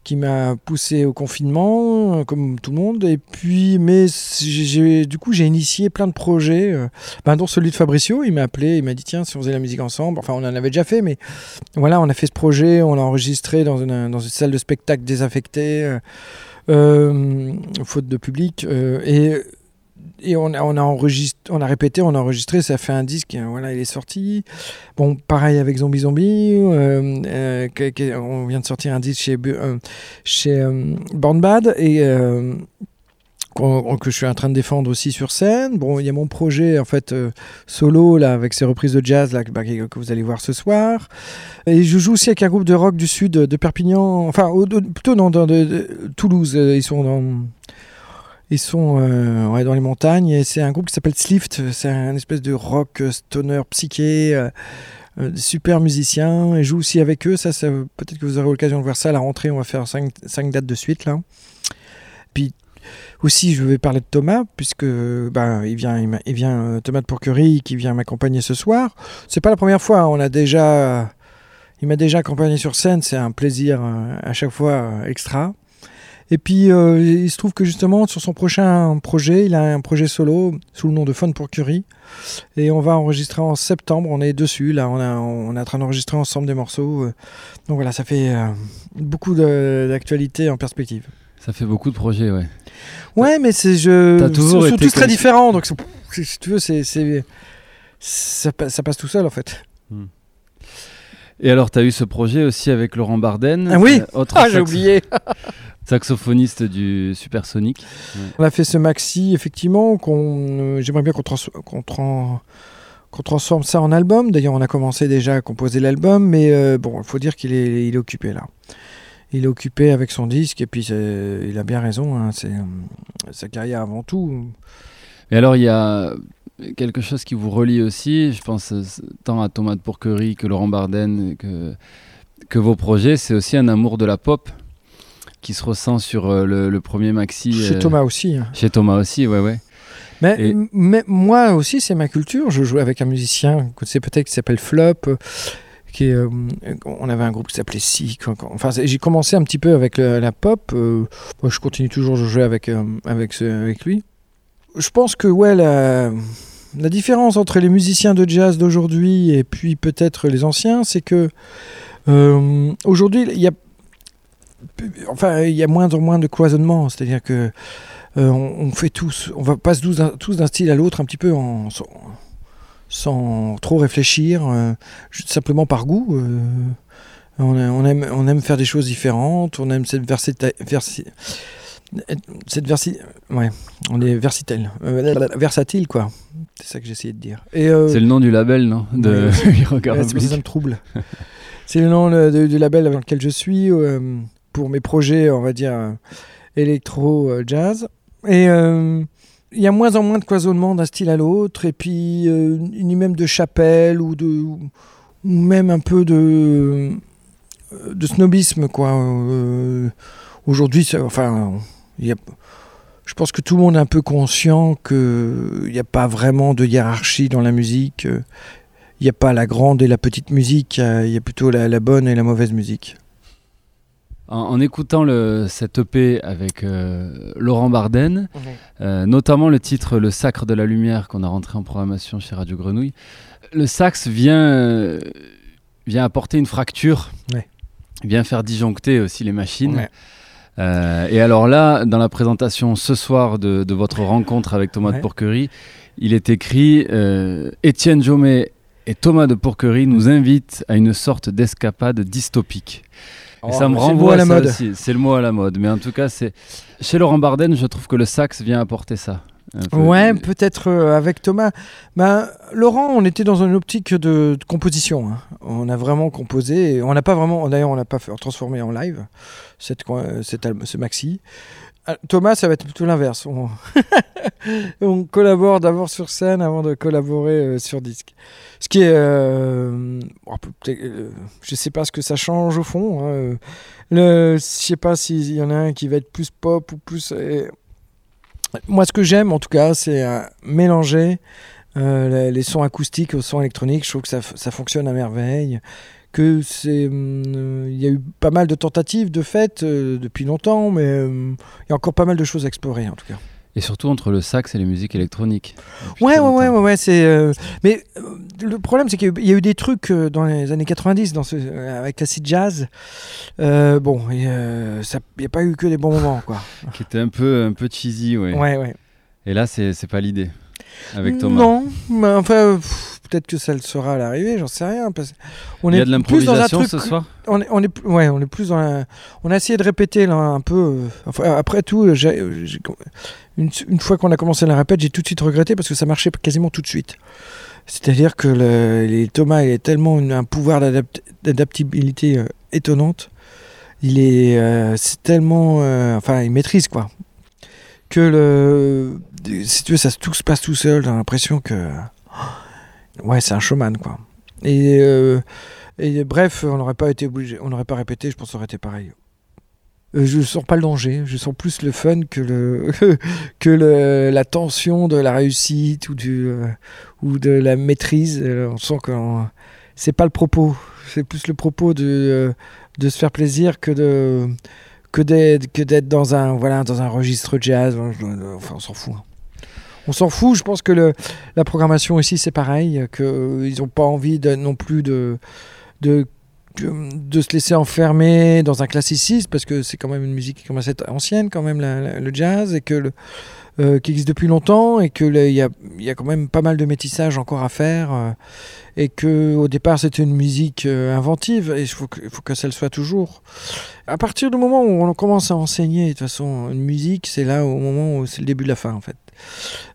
qui m'a poussé au confinement, euh, comme tout le monde. Et puis, mais j'ai- du coup, j'ai initié plein de projets, euh, ben, dont celui de Fabricio. Il m'a appelé, il m'a dit tiens, si on faisait la musique ensemble. Enfin, on en avait déjà fait, mais voilà, on a fait ce projet, on l'a enregistré dans une, dans une salle de spectacle désaffectée, euh, faute de public. euh, et et on a, on a enregistré, on a répété, on a enregistré, ça fait un disque, euh, voilà, il est sorti. Bon, pareil avec Zombie Zombie, euh, euh, on vient de sortir un disque chez, euh, chez euh, Born Bad et euh, que je suis en train de défendre aussi sur scène. Bon, il y a mon projet en fait euh, solo là avec ces reprises de jazz là que, bah, que- vous allez voir ce soir. Et je joue aussi avec un groupe de rock du sud de Perpignan, enfin plutôt non, de, Toulouse. euh, Ils sont dans ils sont euh, dans les montagnes et c'est un groupe qui s'appelle Slift. C'est un espèce de rock stoner psyché. euh, super musiciens et joue aussi avec eux. Ça, ça peut-être que vous aurez l'occasion de voir ça à la rentrée. On va faire 5, dates de suite là. Puis aussi, je vais parler de Thomas puisque bah, il vient, euh, Thomas de Pourquerie qui vient m'accompagner ce soir. C'est pas la première fois. On a déjà, il m'a déjà accompagné sur scène. C'est un plaisir euh, à chaque fois euh, extra. Et puis, il se trouve que justement, sur son prochain projet, il a un projet solo sous le nom de Fun pour Curie. Et on va enregistrer en septembre. On est dessus. Là, on, est en train d'enregistrer ensemble des morceaux. Donc voilà, ça fait beaucoup d'actualités en perspective. Ça fait beaucoup de projets, ouais. Ouais, mais c'est je. T'as toujours ils sont été tous très différents. Donc, si tu veux, c'est. Ça, pa- ça passe tout seul en fait. Et alors, tu as eu ce projet aussi avec Laurent Barden. Ah oui euh, autre Ah, j'ai oublié <laughs> Saxophoniste du Supersonic. On a fait ce maxi, effectivement, qu'on, euh, j'aimerais bien qu'on, trans- transforme ça en album. D'ailleurs, on a commencé déjà à composer l'album, mais euh, bon, il faut dire qu'il est, il est occupé là. Il est occupé avec son disque, et puis c'est- il a bien raison, hein, c'est euh, sa carrière avant tout. Et alors, il y a quelque chose qui vous relie aussi, je pense euh, tant à Thomas de Pourquerie que Laurent Barden, que, que vos projets, c'est aussi un amour de la pop qui se ressent sur euh, le, le premier maxi. Chez euh, Thomas aussi. hein. Chez Thomas aussi, ouais, ouais. Mais, Et- mais moi aussi, c'est ma culture. Je jouais avec un musicien, sais peut-être, qui s'appelle Flop. Euh, on avait un groupe qui s'appelait Sick. Enfin, j'ai commencé un petit peu avec la pop. euh, moi, je continue toujours de jouer avec, euh, avec, lui. Je pense que ouais, la, différence entre les musiciens de jazz d'aujourd'hui et puis peut-être les anciens, c'est que aujourd'hui, il y a enfin, il y a moins en moins de cloisonnement. C'est-à-dire que on, fait tous, on va passe tous d'un- style à l'autre un petit peu en, sans trop réfléchir, euh, simplement par goût. euh. on, on aime, on aime faire des choses différentes, on aime cette versata- versi- cette versi, ouais, on est versatile, euh, versatile quoi. C'est ça que j'essayais de dire. Et euh, C'est le nom du label, non De Ouais, <laughs> c'est ça me trouble. c'est le nom le- de- du label avec lequel je suis euh, pour mes projets, on va dire, euh, électro-jazz. Et euh, il y a moins en moins de cloisonnement d'un style à l'autre, et puis euh, ni même de chapelle ou de ou même un peu de de snobisme quoi. Euh, Aujourd'hui, enfin, il je pense que tout le monde est un peu conscient qu'il n'y a pas vraiment de hiérarchie dans la musique. il n'y a pas la grande et la petite musique, il y a- il plutôt la bonne et la mauvaise musique. En, en écoutant le, cette EP avec euh, Laurent Barden, euh, notamment le titre Le Sacre de la Lumière qu'on a rentré en programmation chez Radio Grenouille, le sax vient, euh, vient apporter une fracture, Ouais. vient faire disjoncter aussi les machines. Ouais. Et alors là, dans la présentation ce soir de, de votre rencontre avec Thomas de. Pourquerie, il est écrit Étienne Jomet et Thomas de Pourquerie nous invitent à une sorte d'escapade dystopique. Et ça me c'est le renvoie mot à la mode. C'est le mot à la mode. Mais en tout cas, c'est chez Laurent Barden, je trouve que le sax vient apporter ça. peu. Ouais, peut-être euh, avec Thomas. Ben, Laurent, on était dans une optique de, de composition. hein. On a vraiment composé. et on n'a pas vraiment, d'ailleurs, on n'a pas fait, transformé en live cette, co- cet album, ce maxi. Ah, Thomas, ça va être plutôt l'inverse. <laughs> On... collabore d'abord sur scène avant de collaborer euh, sur disque. Ce qui est, euh, bon, euh, sais pas ce que ça change au fond. hein. Euh, Le, je sais pas s'il y en a un qui va être plus pop ou plus. moi, ce que j'aime, en tout cas, c'est mélanger les, sons acoustiques aux sons électroniques. Je trouve que ça fonctionne à merveille. Que c'est, hum, euh, il y a eu pas mal de tentatives de fait euh, depuis longtemps, mais hum, il y a encore pas mal de choses à explorer, en tout cas. Et surtout entre le sax et les musiques électroniques. Ouais, ouais, ouais, ouais, ouais, c'est. euh, Mais le problème, c'est qu'il y a eu- il y a eu des trucs dans les années 90 dans ce, avec l'acid jazz. Bon, il n'y a pas eu que des bons moments, quoi. Qui était un peu, un peu cheesy, ouais. Ouais, ouais. Et là, c'est pas l'idée. Avec Thomas. Non, mais enfin, pff, peut-être que ça le sera à l'arrivée, j'en sais rien. Parce... On Il y a de plus dans un l'improvisation truc- ce soir On est, on est, ouais, on est plus dans la- On a essayé de répéter là un peu. euh, enfin, après tout, j'ai- j'ai- une, une fois qu'on a commencé la répète, j'ai tout de suite regretté parce que ça marchait quasiment tout de suite. C'est-à-dire que le, les, Thomas il a tellement une- un pouvoir d'adapt- d'adaptabilité euh, étonnante. Il est, euh, c'est tellement, euh, enfin, il maîtrise quoi. Que le, si tu veux, ça tout se passe tout seul. J'ai l'impression que, ouais, c'est un showman quoi. Et euh, et bref, on n'aurait pas été obligé, on n'aurait pas répété, je pense que ça aurait été pareil. Euh, je sens pas le danger, je sens plus le fun que le <laughs> que le, la tension de la réussite ou du euh, ou de la maîtrise. Euh, on sent que c'est pas le propos, c'est plus le propos de de se faire plaisir que de que d'être dans un voilà dans un registre jazz. Enfin, on s'en fout. hein. On s'en fout. Je pense que la programmation ici c'est pareil, que euh, ils ont pas envie non plus de de se laisser enfermer dans un classicisme parce que c'est quand même une musique qui commence à être ancienne quand même le jazz et que euh, qui existe depuis longtemps et que là, il y a, y a quand même pas mal de métissage encore à faire euh, et que au départ c'était une musique inventive et il faut que, faut que ça le soit toujours. À partir du moment où on commence à enseigner de toute façon une musique, c'est là au moment où c'est le début de la fin en fait.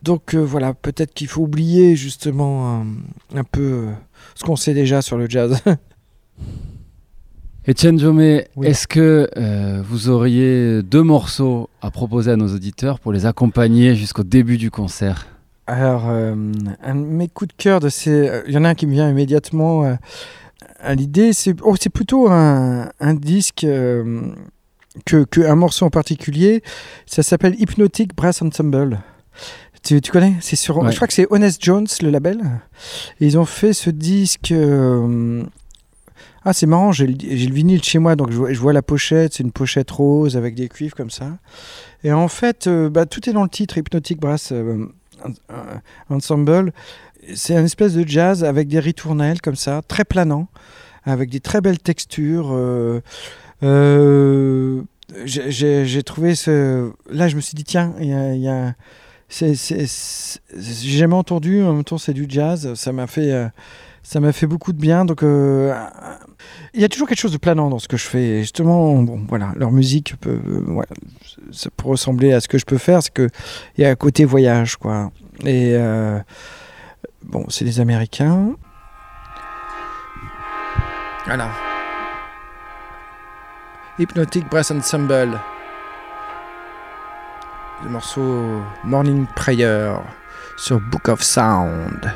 Donc euh, voilà, peut-être qu'il faut oublier justement euh, un peu euh, ce qu'on sait déjà sur le jazz. <laughs> Etienne Jomet, Oui. est-ce que euh, vous auriez deux morceaux à proposer à nos auditeurs pour les accompagner jusqu'au début du concert? Alors, euh, un de mes coups de cœur, de ces, il y en a un qui me vient immédiatement euh, à l'idée. C'est oh, plutôt un, un disque euh, que, que un morceau en particulier. Ça s'appelle Hypnotic Brass Ensemble. Tu, tu connais? C'est sur. Ouais. Je crois que c'est Honest Jones le label. Et ils ont fait ce disque. euh, ah, c'est marrant, j'ai le, vinyle chez moi, donc je vois, je vois la pochette, c'est une pochette rose avec des cuivres comme ça. Et en fait, euh, bah, tout est dans le titre, Hypnotic Brass euh, en- Ensemble. C'est un espèce de jazz avec des ritournelles comme ça, très planant, avec des très belles textures. euh, j'ai- trouvé ce. Là, je me suis dit, tiens, il y a. y a- J'ai jamais entendu, en même temps, c'est du jazz. Ça m'a fait. euh, fait beaucoup de bien. Donc, euh, il y a toujours quelque chose de planant dans ce que je fais. Justement, bon, voilà, leur musique euh, peut ressembler à ce que je peux faire. C'est que il y a un côté voyage, quoi. Et bon, c'est des Américains. Voilà. Hypnotic Brass Ensemble. Le morceau Morning Prayer sur Book of Sound.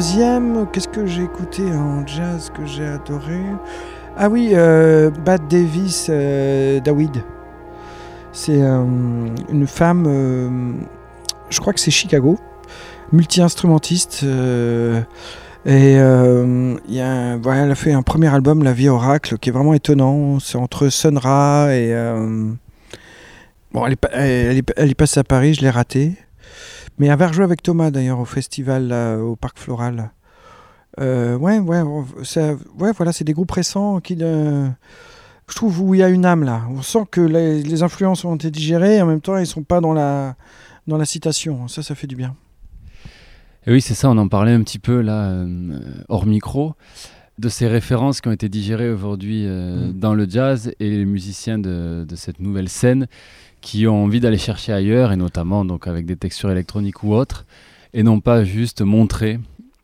Deuxième, qu'est-ce que j'ai écouté en jazz que j'ai adoré? Ah oui, euh, Bad Davis euh, Dawid. C'est euh, une femme, euh, je crois que c'est Chicago, multi-instrumentiste. et euh, y a voilà, elle a fait un premier album, La Vie Oracle, qui est vraiment étonnant. C'est entre Sun Ra et. bon, elle est, elle, passée à Paris, je l'ai raté. Mais elle avait rejoué avec Thomas d'ailleurs au festival là, au Parc Floral. Euh, ouais, ouais, ça- ouais, voilà, c'est des groupes récents qui, euh, je trouve, où il y a une âme là. On sent que les, les influences ont été digérées et en même temps ils sont pas dans la, dans la citation. Ça, ça fait du bien. Et oui, c'est ça, on en parlait un petit peu là, euh, hors micro, de ces références qui ont été digérées aujourd'hui euh, Mm. dans le jazz et les musiciens de, de cette nouvelle scène qui ont envie d'aller chercher ailleurs, et notamment donc avec des textures électroniques ou autres, et non pas juste montrer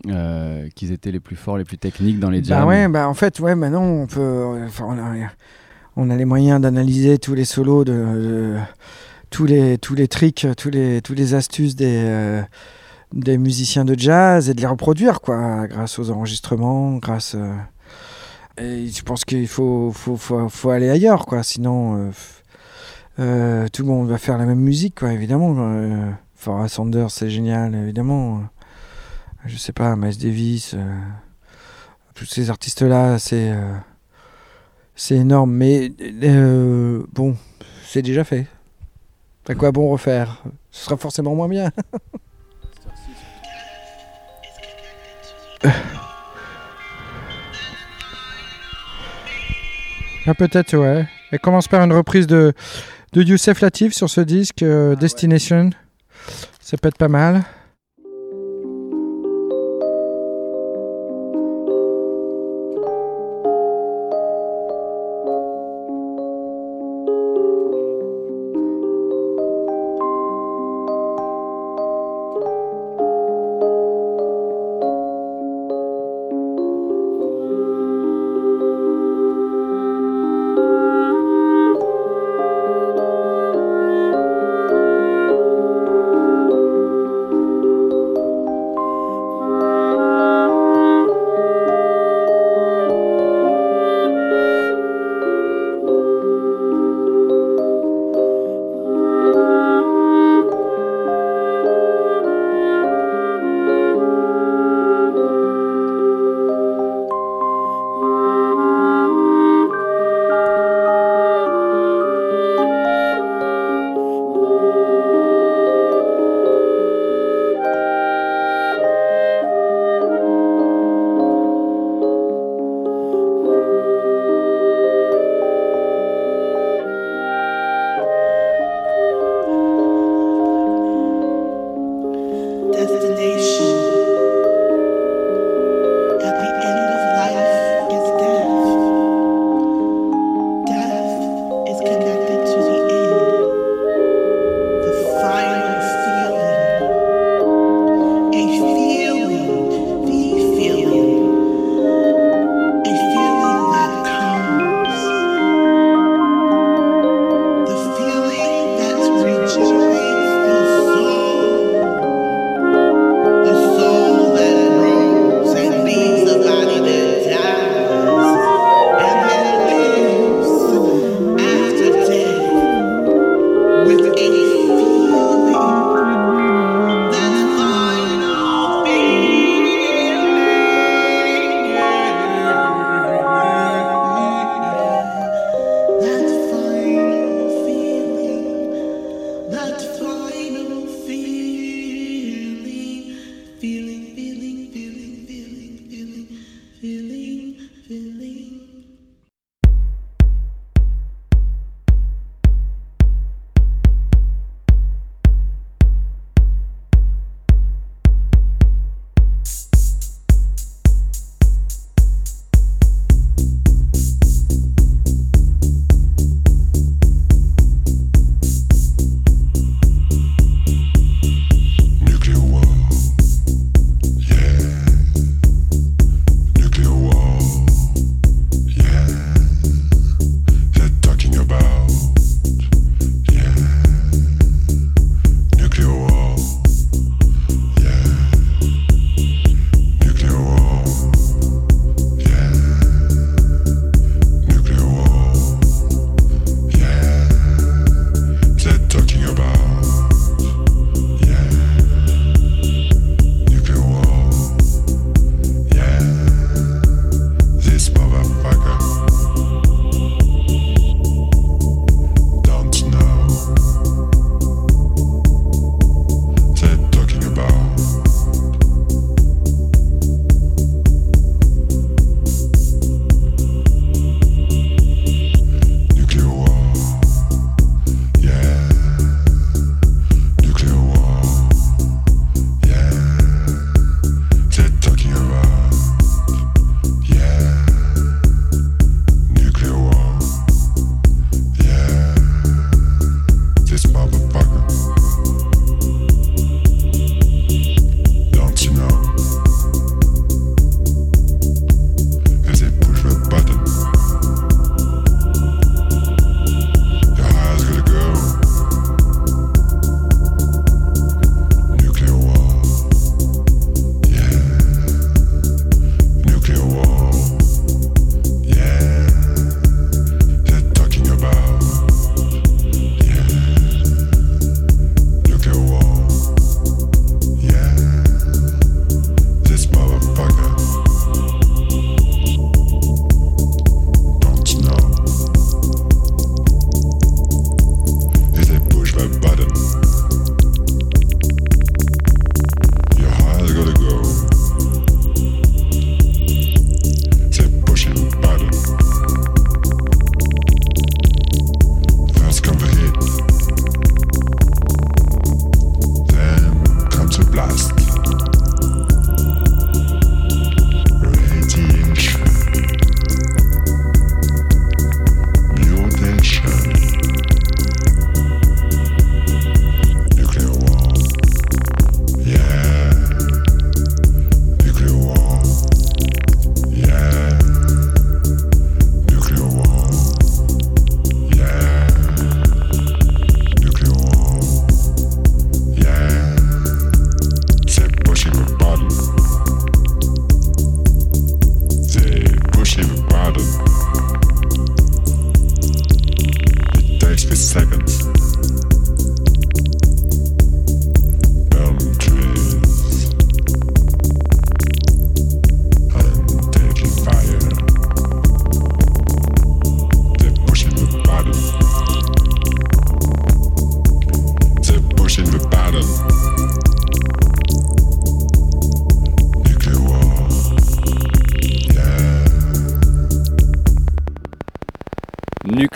euh, qu'ils étaient les plus forts, les plus techniques dans les jams. Bah ouais, bah en fait, ouais, maintenant on peut, enfin, on, a, on a les moyens d'analyser tous les solos, de, de- tous les tous les tricks, tous les tous les astuces des euh, des musiciens de jazz et de les reproduire quoi, grâce aux enregistrements, grâce. euh, je pense qu'il faut faut, faut faut aller ailleurs quoi, sinon euh, euh, tout le monde va faire la même musique quoi, évidemment. Euh, Farrah Sanders c'est génial évidemment. Je sais pas, Miles Davis. tous ces artistes-là, c'est c'est énorme. Mais bon, c'est déjà fait. À quoi bon refaire? Ce sera forcément moins bien. <laughs> Ah, peut-être, ouais. Elle commence par une reprise de, de Youssef Latif sur ce disque, euh, Destination. Ça peut être pas mal.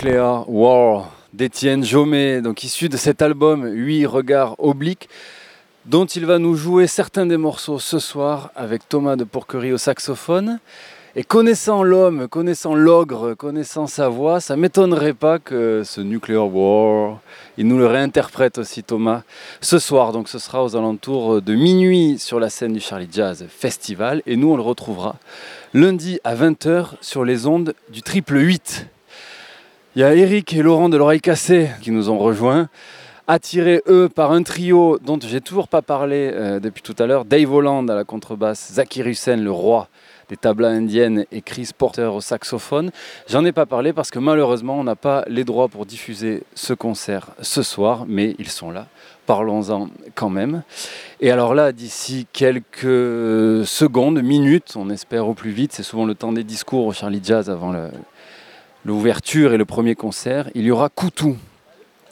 Nuclear War d'Étienne Jomet, donc issu de cet album 8 regards obliques, dont il va nous jouer certains des morceaux ce soir avec Thomas de Pourquerie au saxophone. Et connaissant l'homme, connaissant l'ogre, connaissant sa voix, ça m'étonnerait pas que ce Nuclear War, il nous le réinterprète aussi Thomas ce soir. Donc ce sera aux alentours de minuit sur la scène du Charlie Jazz Festival et nous on le retrouvera lundi à 20h sur les ondes du triple 8. Il y a Eric et Laurent de l'oreille cassée qui nous ont rejoints, attirés eux par un trio dont j'ai toujours pas parlé euh, depuis tout à l'heure, Dave Holland à la contrebasse, Zaki Hussein le roi des tablas indiennes et Chris Porter au saxophone. J'en ai pas parlé parce que malheureusement on n'a pas les droits pour diffuser ce concert ce soir, mais ils sont là. Parlons-en quand même. Et alors là, d'ici quelques secondes, minutes, on espère au plus vite, c'est souvent le temps des discours au Charlie Jazz avant le, l'ouverture et le premier concert, il y aura Koutou.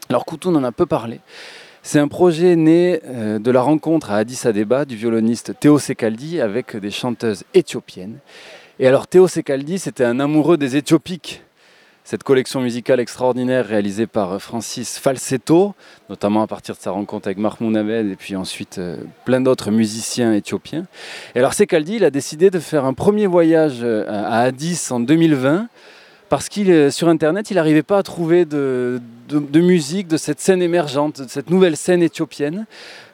Alors Koutou, on en a peu parlé. C'est un projet né euh, de la rencontre à Addis Abeba du violoniste Théo Sekaldi avec des chanteuses éthiopiennes. Et alors Théo Sekaldi, c'était un amoureux des Éthiopiques. Cette collection musicale extraordinaire réalisée par Francis Falsetto, notamment à partir de sa rencontre avec Mahmoud Ahmed et puis ensuite euh, plein d'autres musiciens éthiopiens. Et alors Sekaldi, il a décidé de faire un premier voyage euh, à Addis en 2020 parce qu'il sur internet il n'arrivait pas à trouver de, musique de cette scène émergente, de cette nouvelle scène éthiopienne.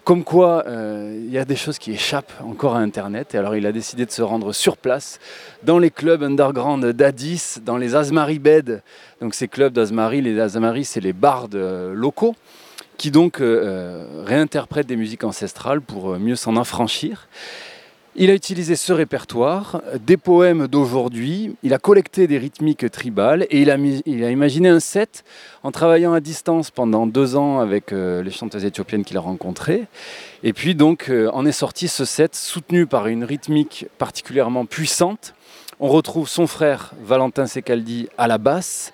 Comme quoi, euh, il y a des choses qui échappent encore à Internet. Et alors, il a décidé de se rendre sur place, dans les clubs underground d'Addis, dans les Azmari Bed. Donc, ces clubs d'Azmari, les Azmari, c'est les bardes euh, locaux qui donc euh, réinterprètent des musiques ancestrales pour mieux s'en affranchir. Il a utilisé ce répertoire, des poèmes d'aujourd'hui, il a collecté des rythmiques tribales et il a, imaginé un set en travaillant à distance pendant deux ans avec euh, les chanteuses éthiopiennes qu'il a rencontrées. Et puis donc euh, en est sorti ce set soutenu par une rythmique particulièrement puissante. On retrouve son frère Valentin Sekaldi à la basse.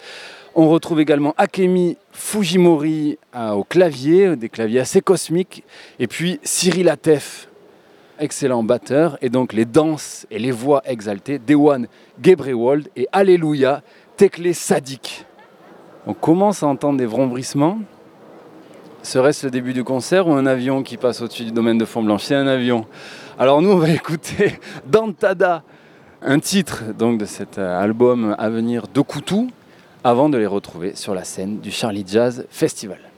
On retrouve également Akemi Fujimori à- au clavier, des claviers assez cosmiques. Et puis Cyril Atef excellent batteur, et donc les danses et les voix exaltées d'Ewan Gebrewald et Alléluia Tekle Sadik. On commence à entendre des vrombrissements. Serait-ce le début du concert ou un avion qui passe au-dessus du domaine de Font-Blanche C'est un avion. Alors nous, on va <laughs> écouter Dantada, un titre donc de cet euh, album à venir de Koutou, avant de les retrouver sur la scène du Charlie Jazz Festival.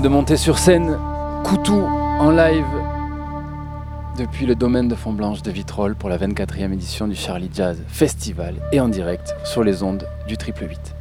De monter sur scène Coutou en live depuis le domaine de Font-Blanche de Vitrolles pour la 24e édition du Charlie Jazz Festival et en direct sur les ondes du Triple 8.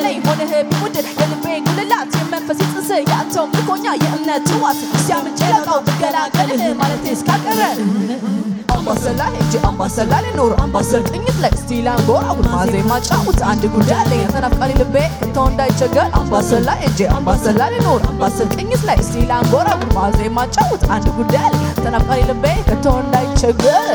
ገደለኝ ሆነህ ቢውድድ የልቤ ጉልላት የመንፈስ ጽንስ ያንተው ምርኮኛ የእምነት ትዋት ሲያምጭ ለቃው ብገላገልህ ማለቴ እስካቀረ አምባሰል ላይ ሄጄ አምባሰል ላይ ልኖር አምባሰል ቅኝት ላይ እስቲ ላንጎራጉር ማዜማ ጫውት አንድ ጉዳይ አለኝ ተናፍቃሪ ልቤ ከቶ እንዳይቸገር አምባሰል ላይ ላይ ልኖር አምባሰል ቅኝት ላይ እስቲ ላንጎራጉር ማዜማ ጫውት አንድ ጉዳይ አለኝ ተናፍቃሪ ልቤ ከቶ እንዳይቸገር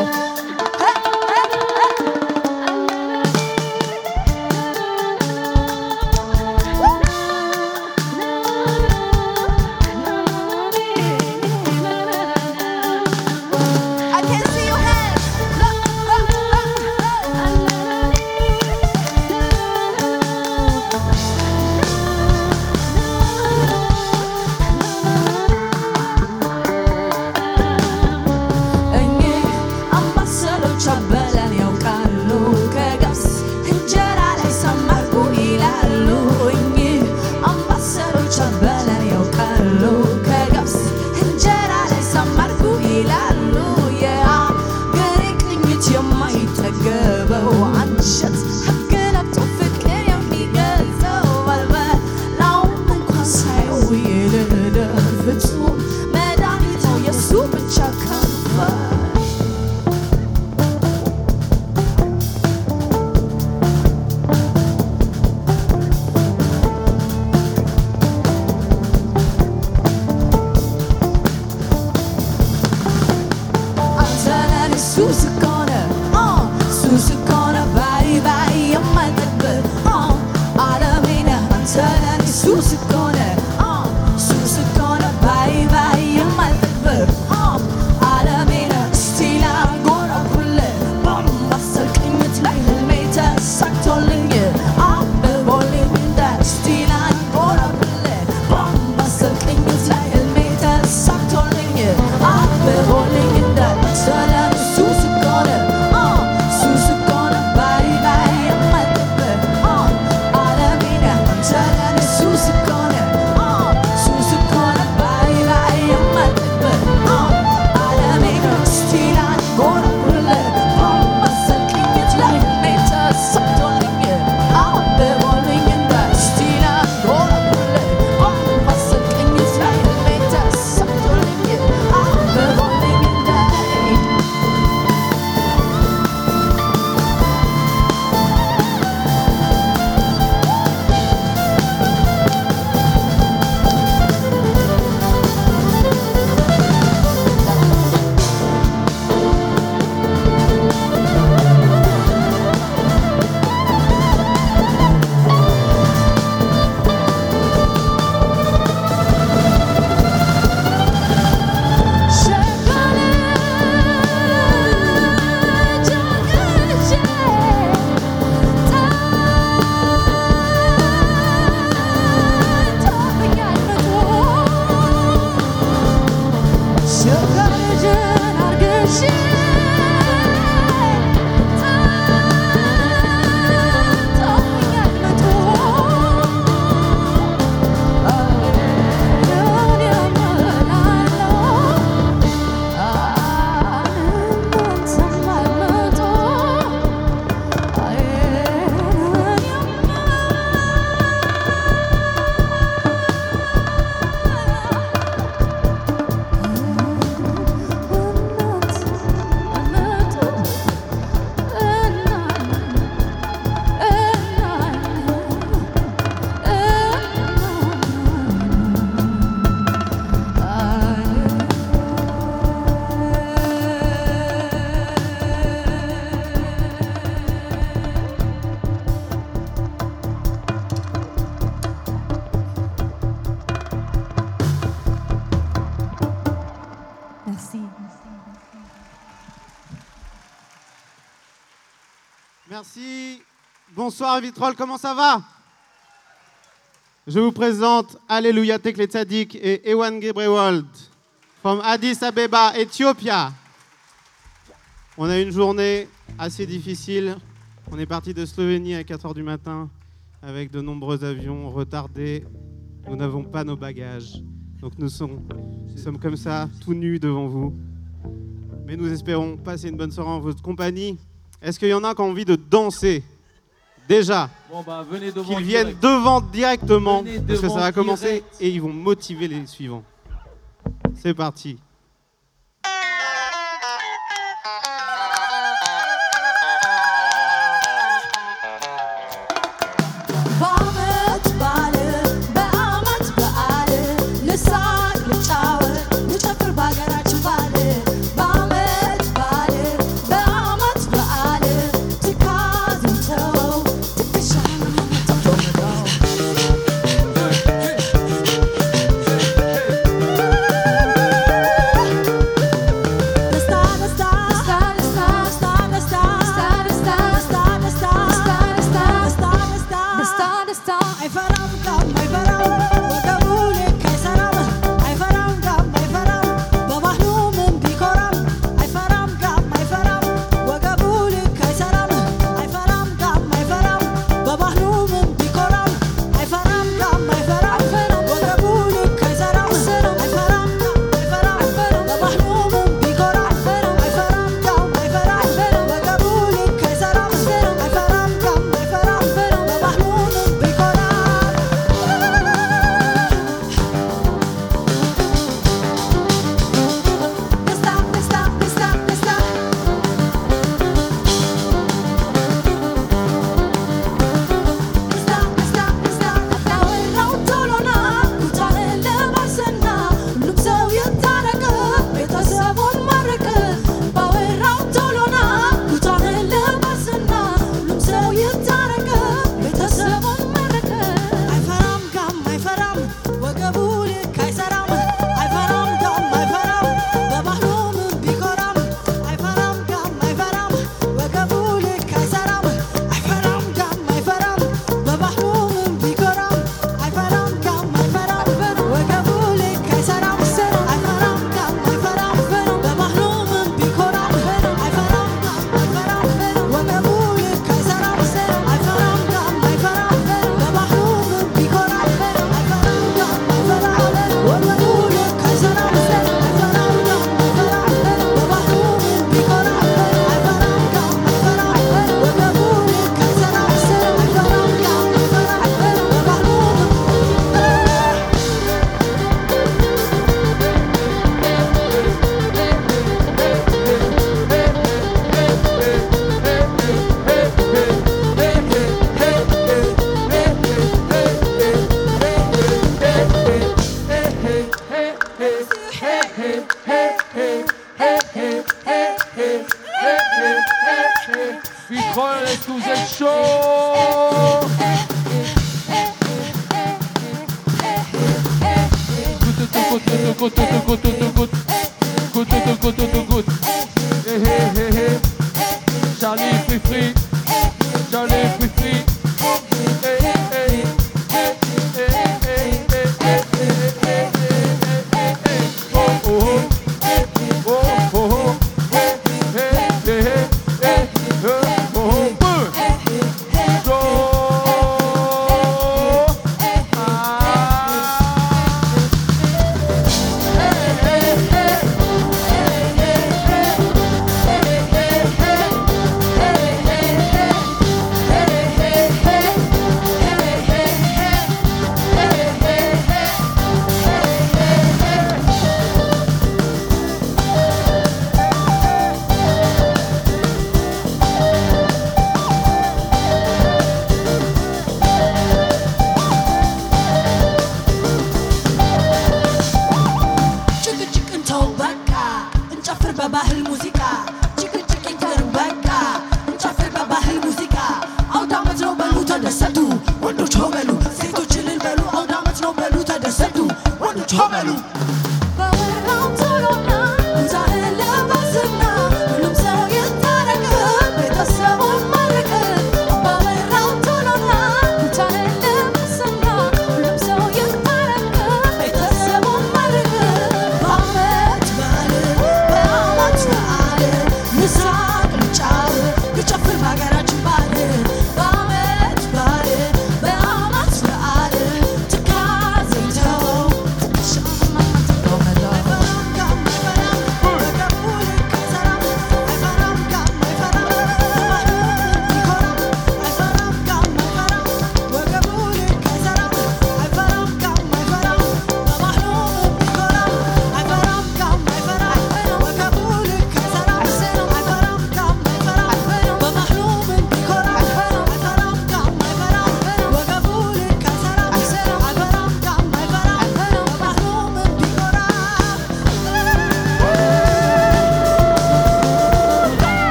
Bonsoir Vitrol, comment ça va? Je vous présente Alléluia Tekle Tzadik et Ewan Gebrewald from Addis Abeba, Ethiopia. On a une journée assez difficile. On est parti de Slovénie à 4h du matin avec de nombreux avions retardés. Nous n'avons pas nos bagages. Donc nous sommes, nous sommes comme ça, tout nus devant vous. Mais nous espérons passer une bonne soirée en votre compagnie. Est-ce qu'il y en a qui ont envie de danser? Déjà, Bon bah venez devant. qu'ils viennent devant directement, Venez parce que ça va commencer direct. et ils vont motiver les suivants. C'est parti.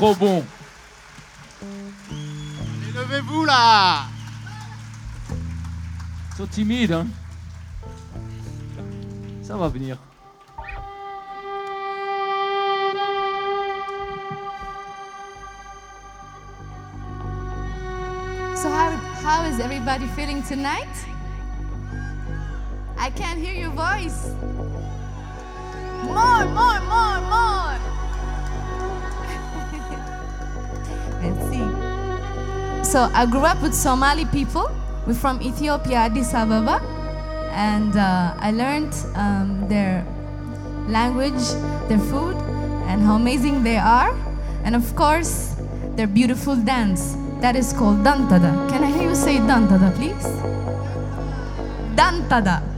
Trop bon. Allez, levez-vous là Ils sont timides, hein. Ça va venir. So how how is everybody feeling tonight? I can't hear your voice. More, more, more, more. So I grew up with Somali people. We're from Ethiopia, Addis Ababa, and uh, I learned um, their language, their food, and how amazing they are, and of course, their beautiful dance. That is called dantada. Can I hear you say dantada, please? Dantada.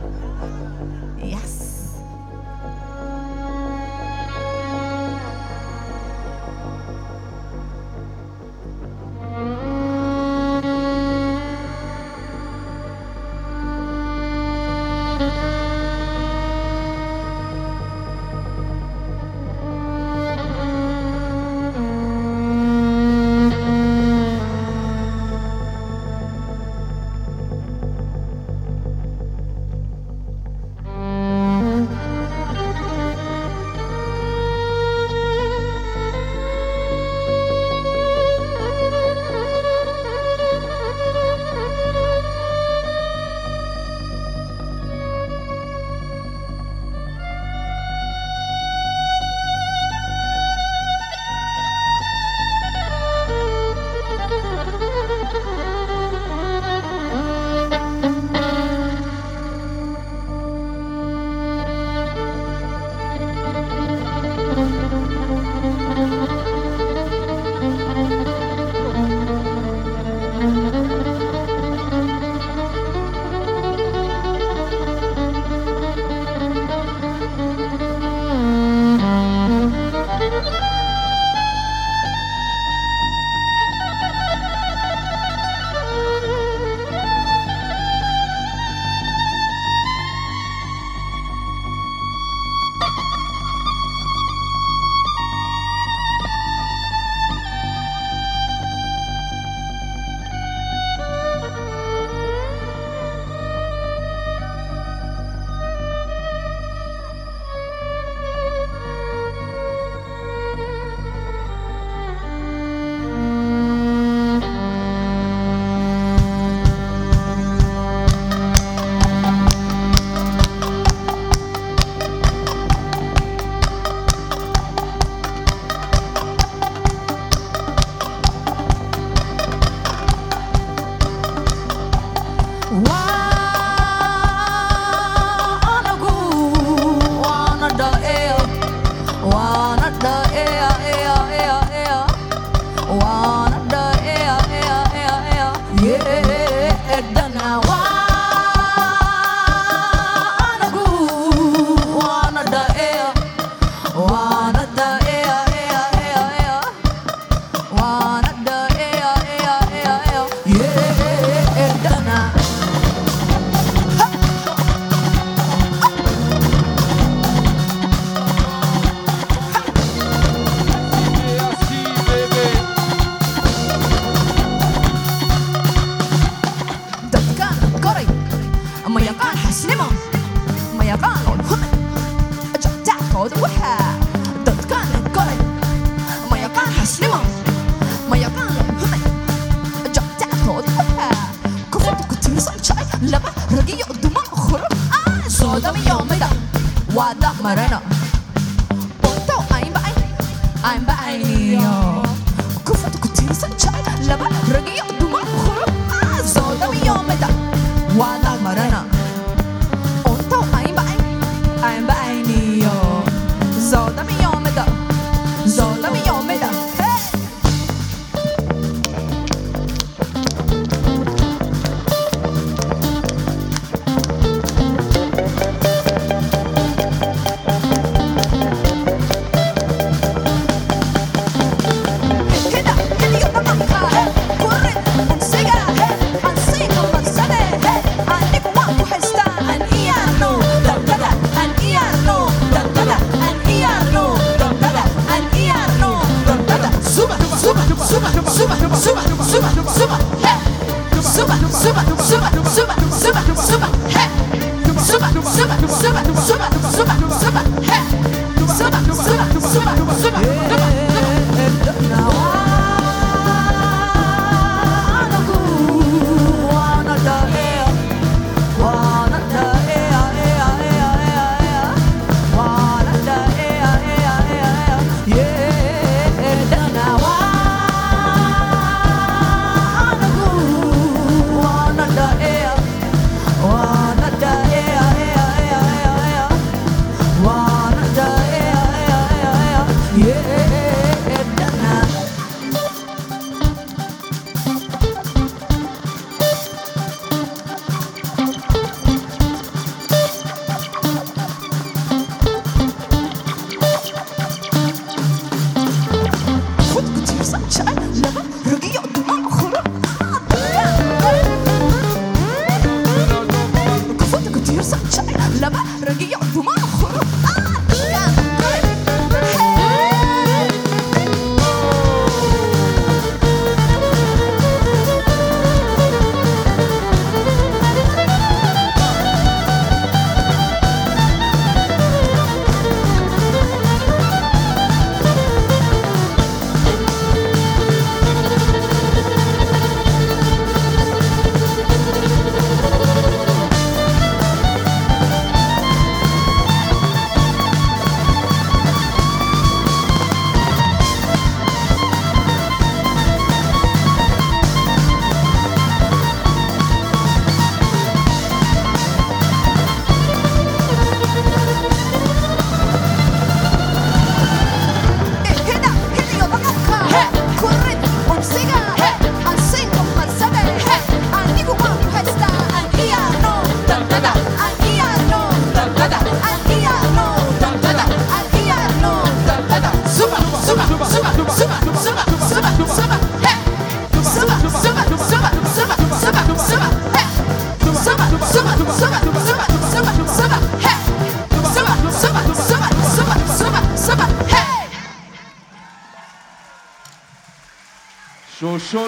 Chaud,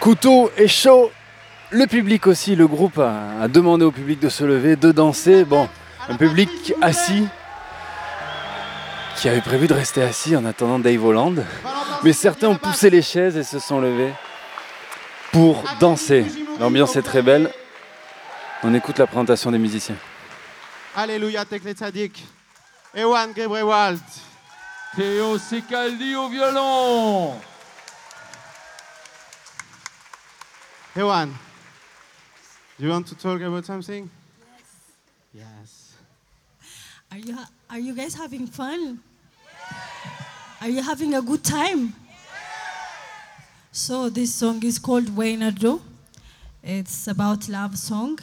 Couteau et chaud. Le public aussi, le groupe a, a demandé au public de se lever, de danser. Bon, un public assis qui avait prévu de rester assis en attendant Dave Holland. Mais certains ont poussé les chaises et se sont levés pour danser. L'ambiance est très belle. On écoute la présentation des musiciens. Alléluia, Tekle Tzadik. Ewan Gebrewald. Théo Sicaldi au violon Ewan, do you want to talk about something? Yes. Yes. Are you, are you guys having fun? Are you having a good time? So this song is called Wainardo. It's about love song.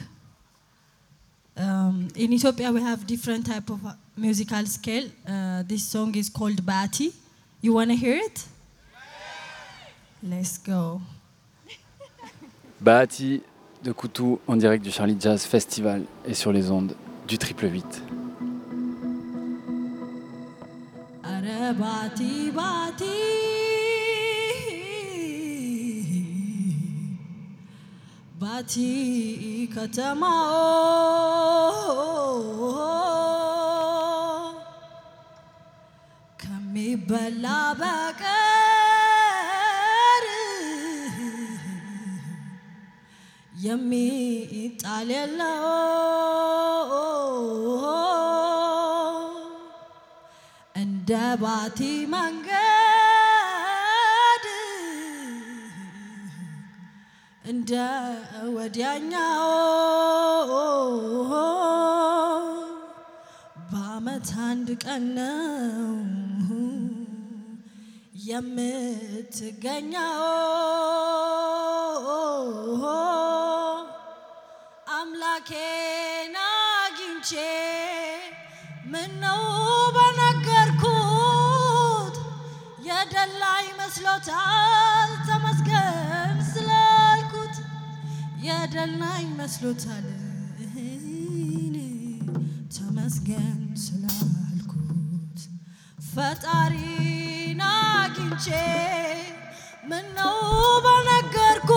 Um, in Ethiopia, we have different type of uh, musical scale. Uh, this song is called Bati. You want to hear it? Let's go. <laughs> Bahati de Coutou en direct du Charlie Jazz Festival et sur les ondes du triple 8. Are Bati Bati. ባቲ ከተማ ከሚበላ በቀር የሚጣል የለው እንደ ባቲ መንገ እንደ ወዲያኛው በዓመት አንድ ቀን ነው የምትገኘው። አምላኬን አግኝቼ ምነው በነገርኩት የደላ ይመስሎታል የደላኝ መስሎታል። ተመስገን ስላልኩት ፈጣሪን አግኝቼ ምነው በነገርኩ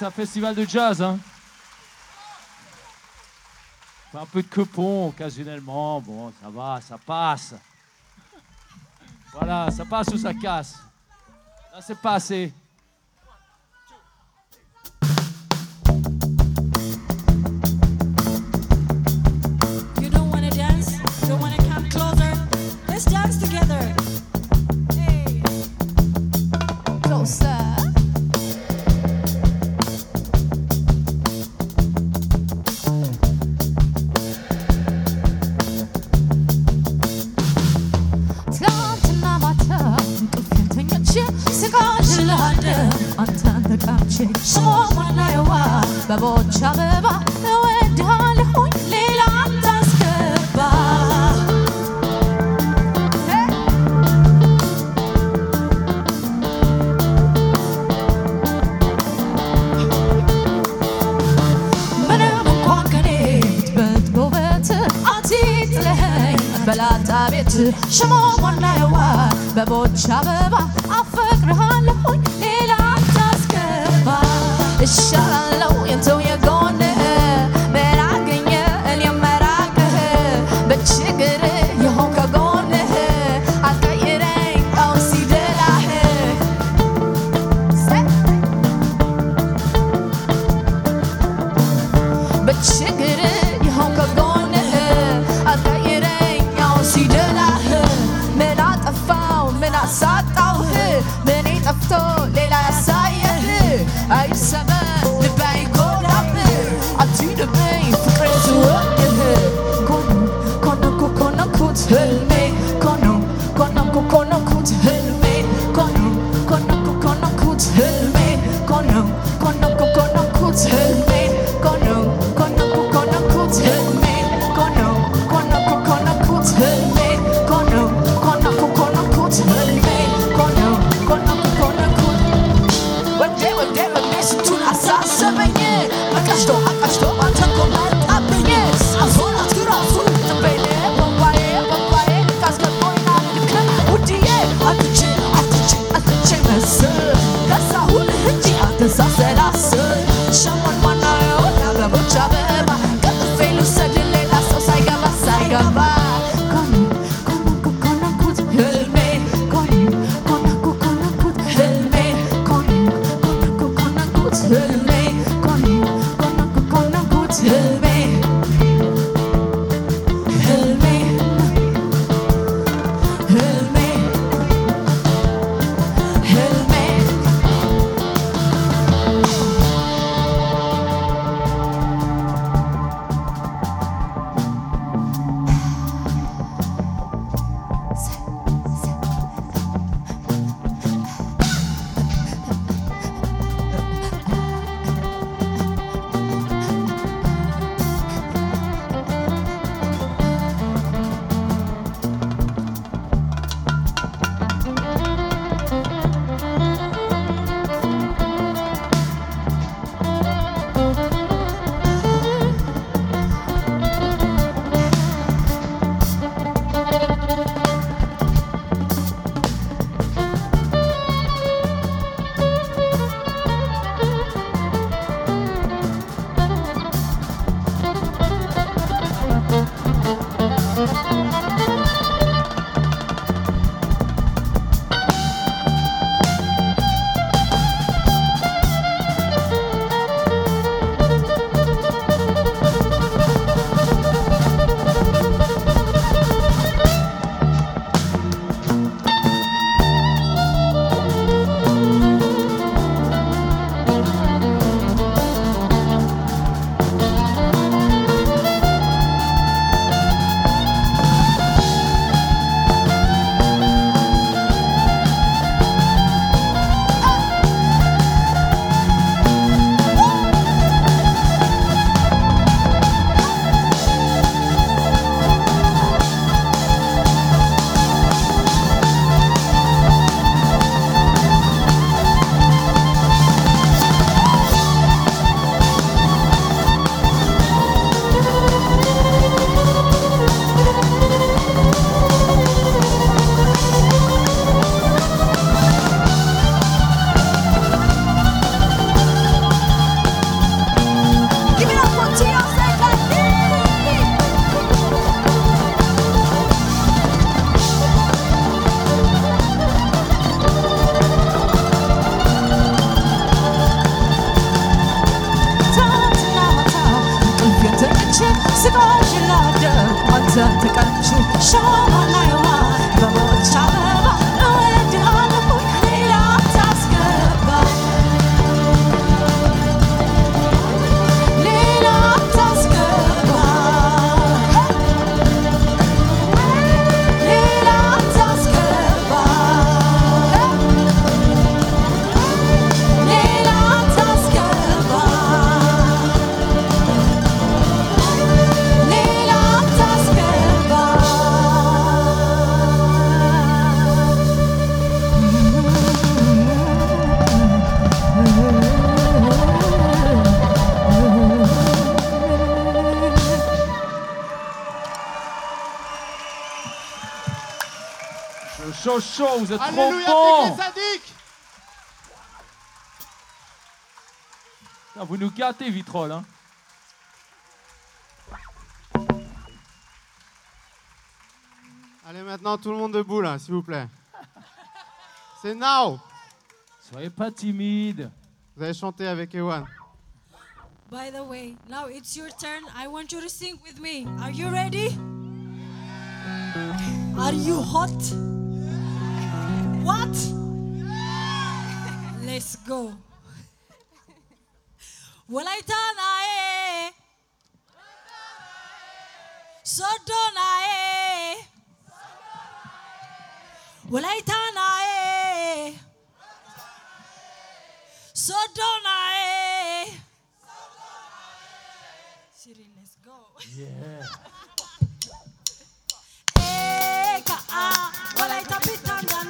c'est un festival de jazz, hein. Un peu de quepon occasionnellement. Bon, ça va, ça passe. Voilà, ça passe ou ça casse. Là, c'est pas assez. በቦች አበባ እወድሃለሁኝ ሌላ አታስገባ ምንም እንኳን ከኔ ብትበልጥ በውበት አትጥለኸኝ በላጣ ቤት ሽሞሞና የዋ በቦች አበባ አፈቅርሃለሁኝ ሌላ አታስገባ እሻላለሁ Chaud, vous êtes trop Alléluia, bons Tekle Tzadik Putain, Vous nous gâtez, Vitrol. Hein. Allez, maintenant, tout le monde debout, là, s'il vous plaît. C'est now Soyez pas timide. Vous allez chanter avec Ewan. By the way, now it's your turn. I want you to sing with me. Are you ready? Are you hot? What? Let's go. Walaita nae. Sodo nae. Walaita nae. Sodo nae. Siri, let's go. Yeah. Eka a. Walaita pitanga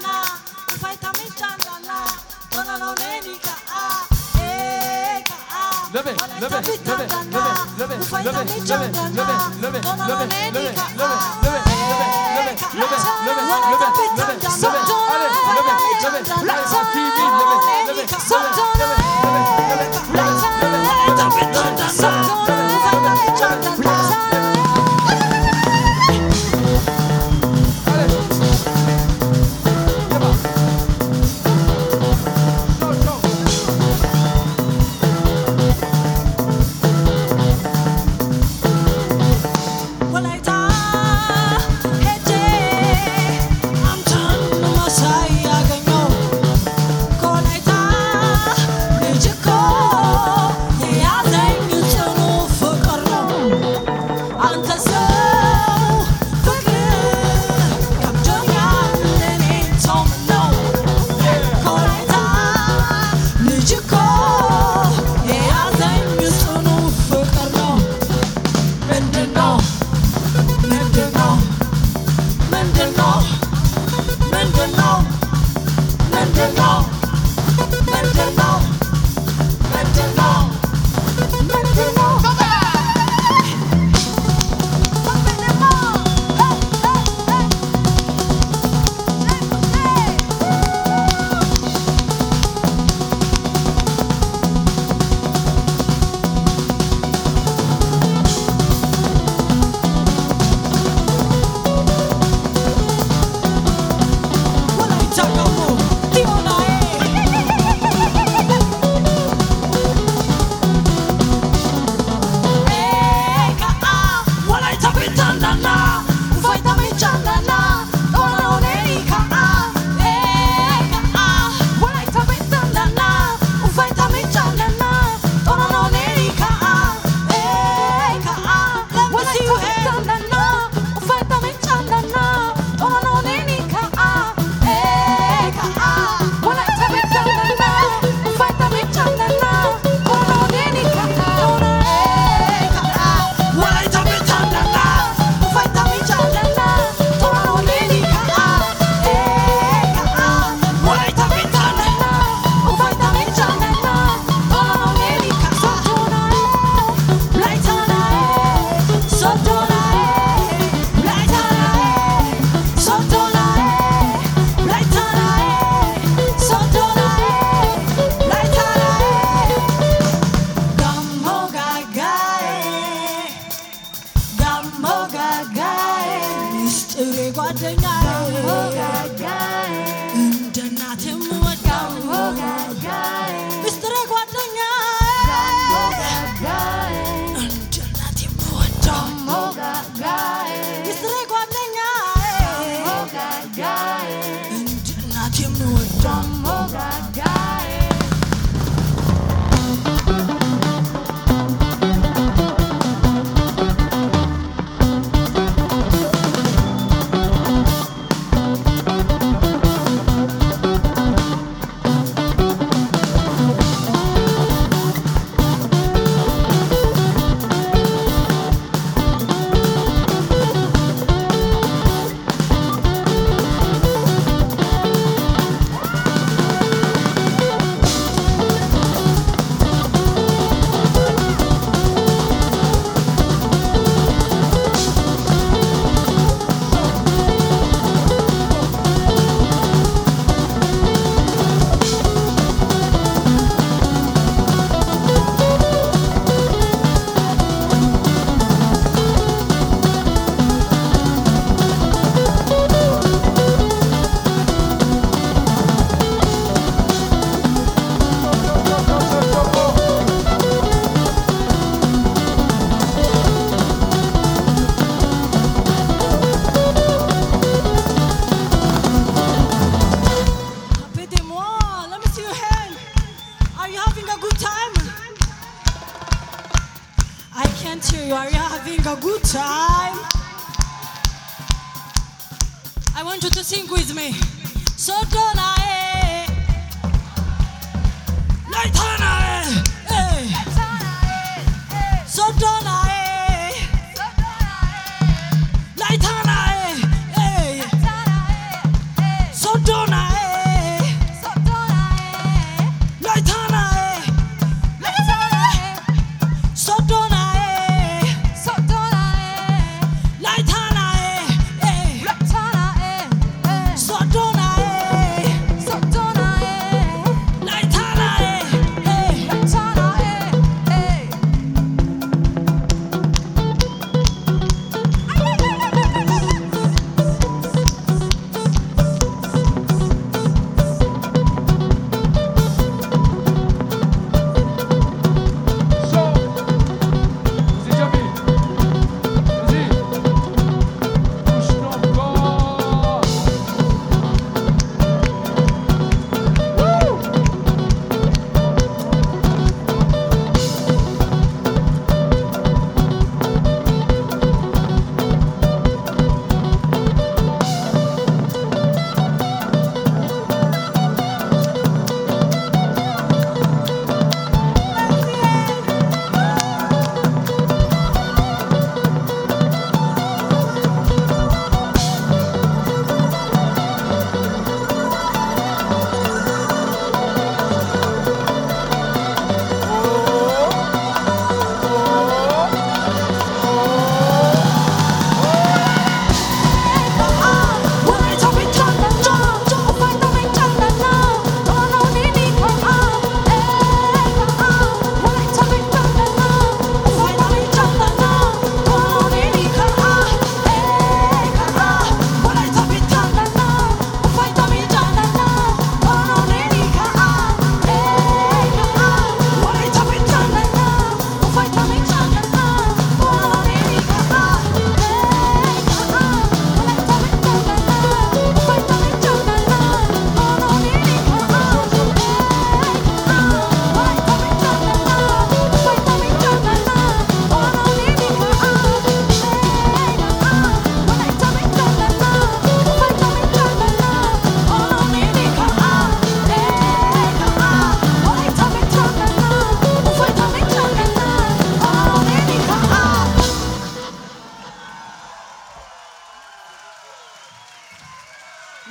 levez, levez, levez, levez, levez, levez, levez, levez, levez, levez, Sometimes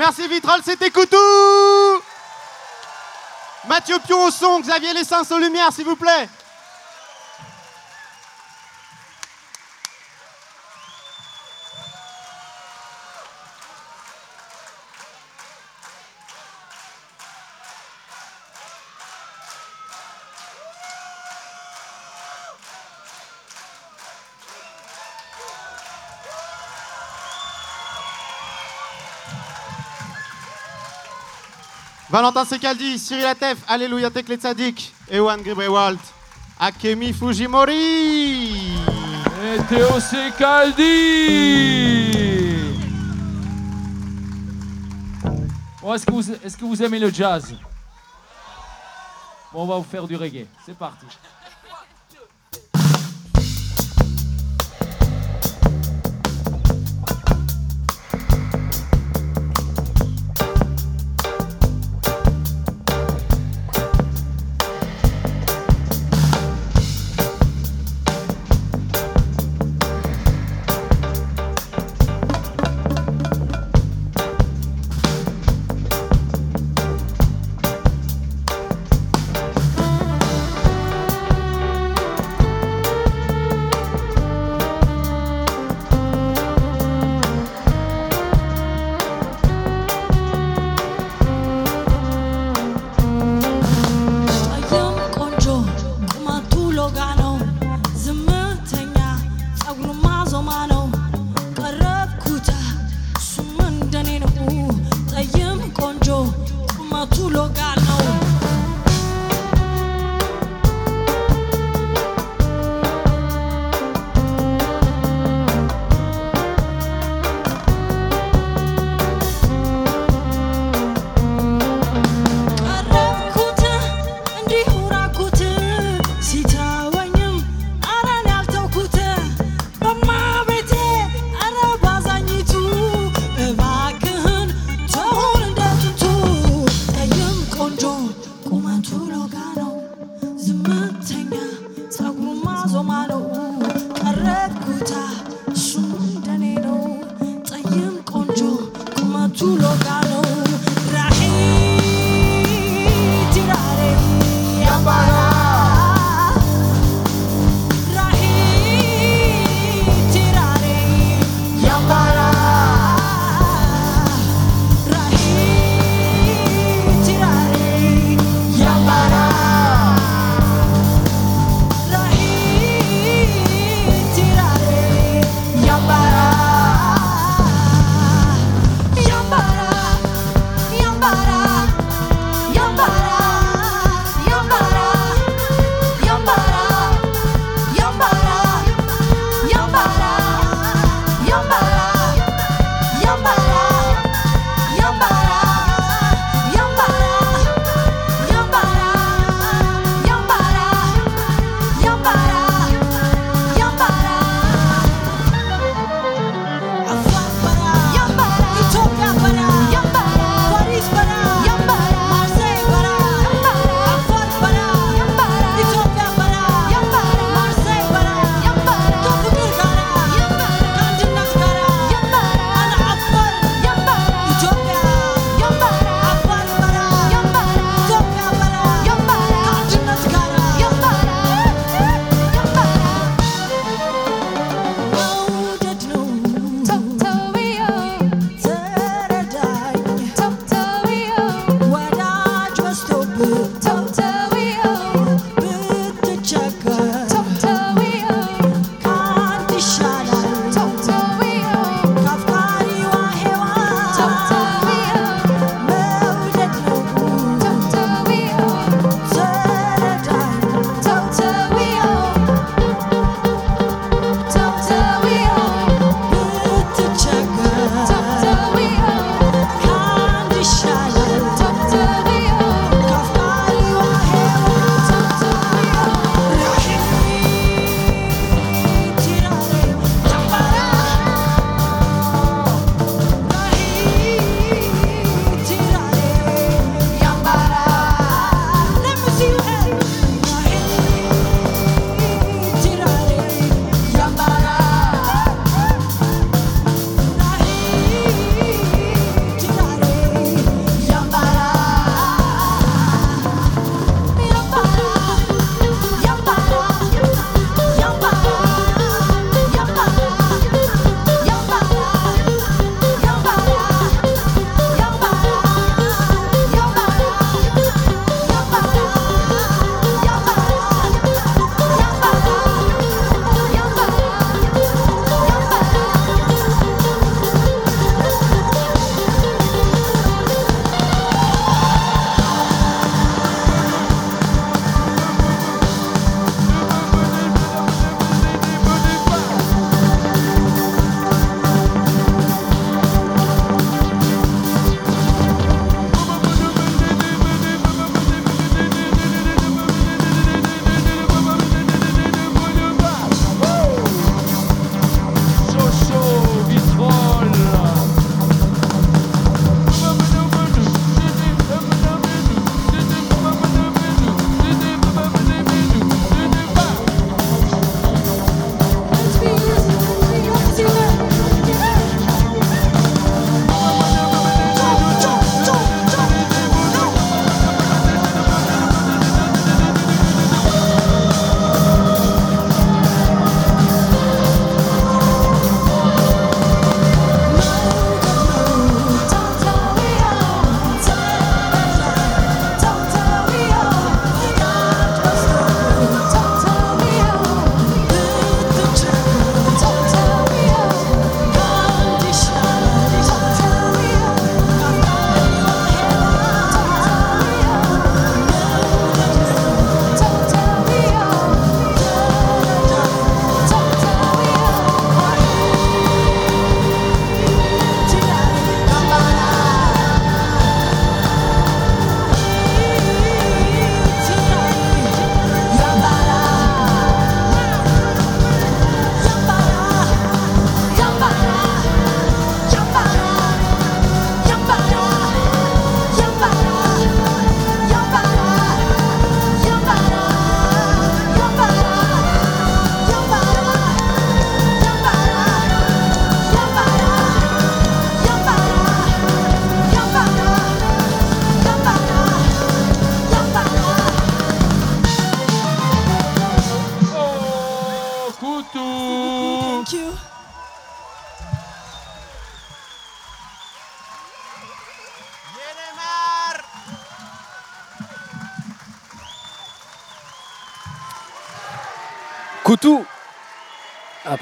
Merci Vitrol, c'était Coutou Mathieu Pion au son, Xavier Lessens aux lumières, s'il vous plaît. Valentin Secaldi, Cyril Atef, Alléluia Tekle Tzadik, Ewan Gribrewald, Akemi Fujimori. Et Théo Secaldi Bon, est-ce que, est-ce que vous aimez le jazz? Bon, on va vous faire du reggae. C'est parti.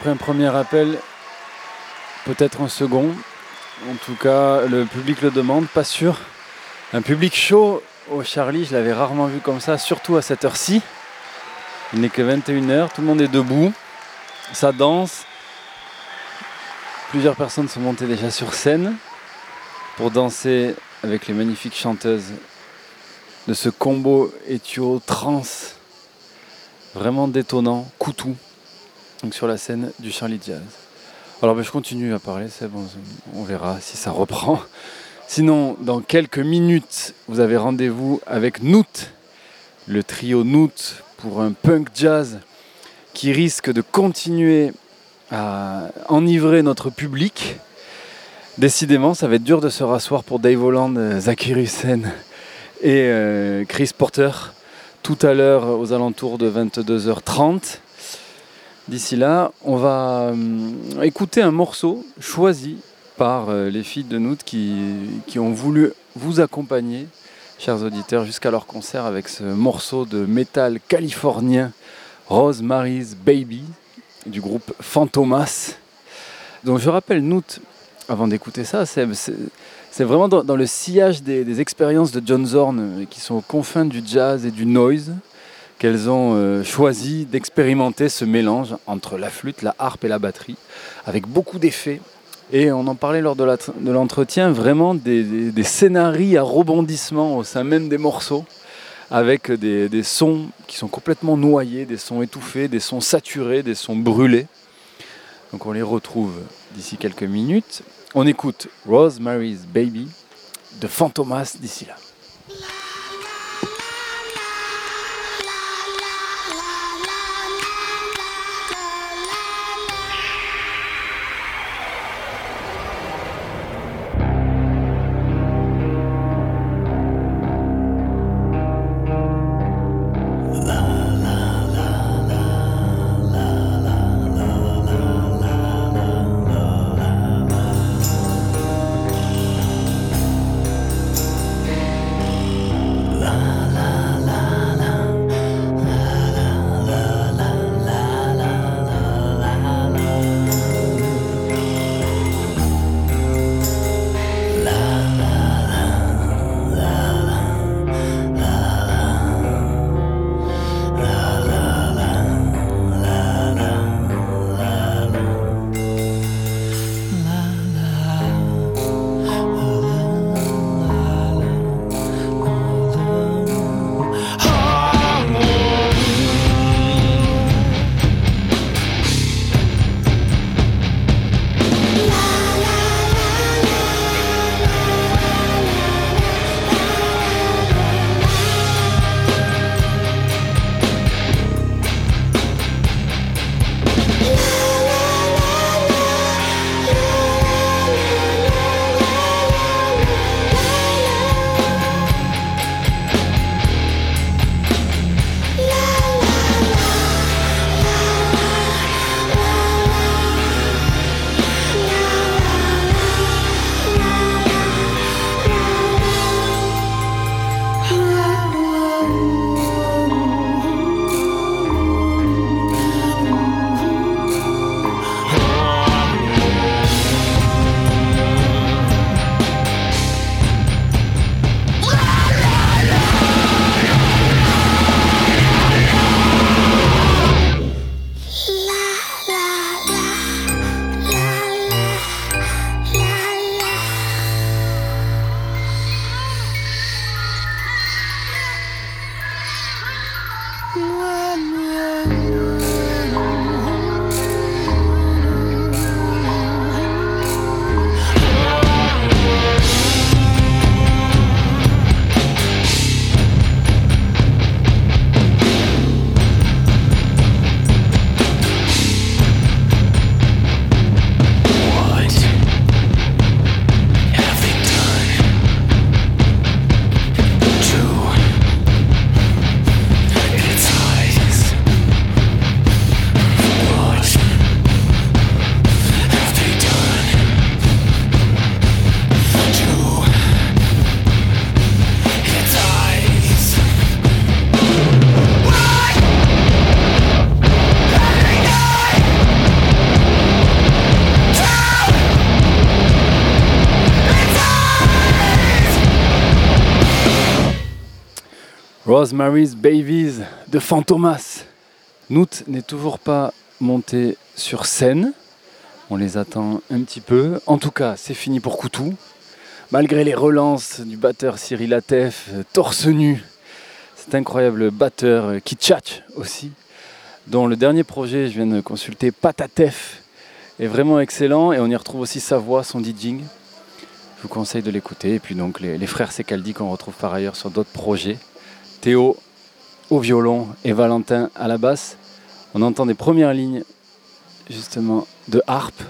Un premier appel, peut-être un second. En tout cas, le public le demande, pas sûr. Un public chaud au Charlie, je l'avais rarement vu comme ça, surtout à cette heure-ci. Il n'est que 21h, tout le monde est debout, ça danse. Plusieurs personnes sont montées déjà sur scène pour danser avec les magnifiques chanteuses de ce combo éthio trans vraiment détonnant, coutou, donc sur la scène du Charlie Jazz. Alors ben, je continue à parler, c'est bon, on verra si ça reprend. Sinon, dans quelques minutes, vous avez rendez-vous avec Noot, le trio Noot pour un punk jazz qui risque de continuer à enivrer notre public. Décidément, ça va être dur de se rasseoir pour Dave Holland, euh, Zachary Hussein et euh, Chris Porter tout à l'heure aux alentours de 22h30. D'ici là, on va euh, écouter un morceau choisi par euh, les filles de Noot qui, ont voulu vous accompagner, chers auditeurs, jusqu'à leur concert avec ce morceau de métal californien Rosemary's Baby du groupe Fantomas. Donc je rappelle Noot, avant d'écouter ça, c'est vraiment dans, le sillage des, des expériences de John Zorn euh, qui sont aux confins du jazz et du noise qu'elles ont euh, choisi d'expérimenter ce mélange entre la flûte, la harpe et la batterie, avec beaucoup d'effets. Et on en parlait lors de l'entretien, vraiment des, des, des scénarios à rebondissement au sein même des morceaux, avec des, des sons qui sont complètement noyés, des sons étouffés, des sons saturés, des sons brûlés. Donc on les retrouve d'ici quelques minutes. On écoute Rosemary's Baby de Fantomas d'ici là. Rosemary's Babies de Fantomas. Noot n'est toujours pas monté sur scène. On les attend un petit peu. En tout cas, c'est fini pour Koutou. Malgré les relances du batteur Cyril Atef, euh, torse nu, cet incroyable batteur euh, qui tchatche aussi, dont le dernier projet, je viens de consulter, Patatef, est vraiment excellent et on y retrouve aussi sa voix, son DJing. Je vous conseille de l'écouter. Et puis donc les, les frères Secaldi qu'on retrouve par ailleurs sur d'autres projets. Théo au violon et Valentin à la basse. On entend des premières lignes justement de harpe.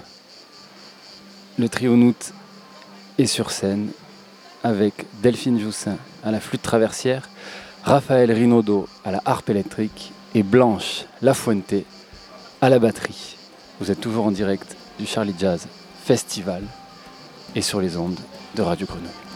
Le trio Noot est sur scène avec Delphine Joussin à la flûte traversière, Raphaël Rinaudot à la harpe électrique et Blanche Lafuente à la batterie. Vous êtes toujours en direct du Charlie Jazz Festival et sur les ondes de Radio Grenouille.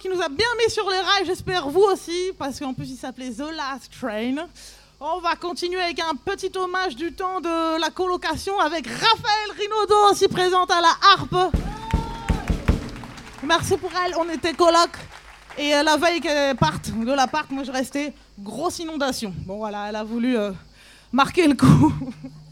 Qui nous a bien mis sur les rails, j'espère vous aussi, parce qu'en plus il s'appelait The Last Train. On va continuer avec un petit hommage du temps de la colocation avec Raphaël Rinaudot, aussi présente à la harpe. Merci pour elle, on était coloc. Et euh, la veille qu'elle parte de la parc, moi je restais grosse inondation. Bon voilà, elle a voulu euh, marquer le coup. <laughs>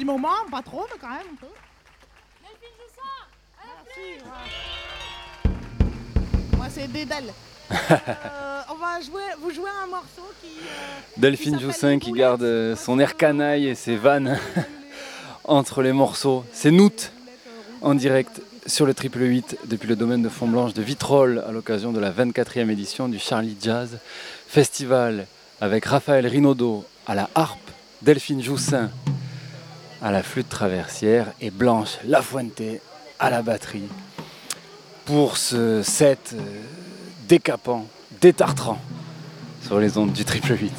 petit moment, pas trop, mais quand même un peu. Merci. ouais. Moi, c'est Dédale. <laughs> Euh, on va jouer, vous jouez un morceau qui. euh, Delphine Joussin qui garde euh, son air canaille et ses vannes <laughs> entre les morceaux. C'est Nout en direct sur le triple 8 depuis le domaine de Fontblanche de Vitrolles à l'occasion de la 24e édition du Charlie Jazz Festival avec Raphaël Rinaudot à la harpe, Delphine Joussin à la flûte traversière et Blanche Lafuente à la batterie pour ce set euh, décapant, détartrant sur les ondes du triple 8.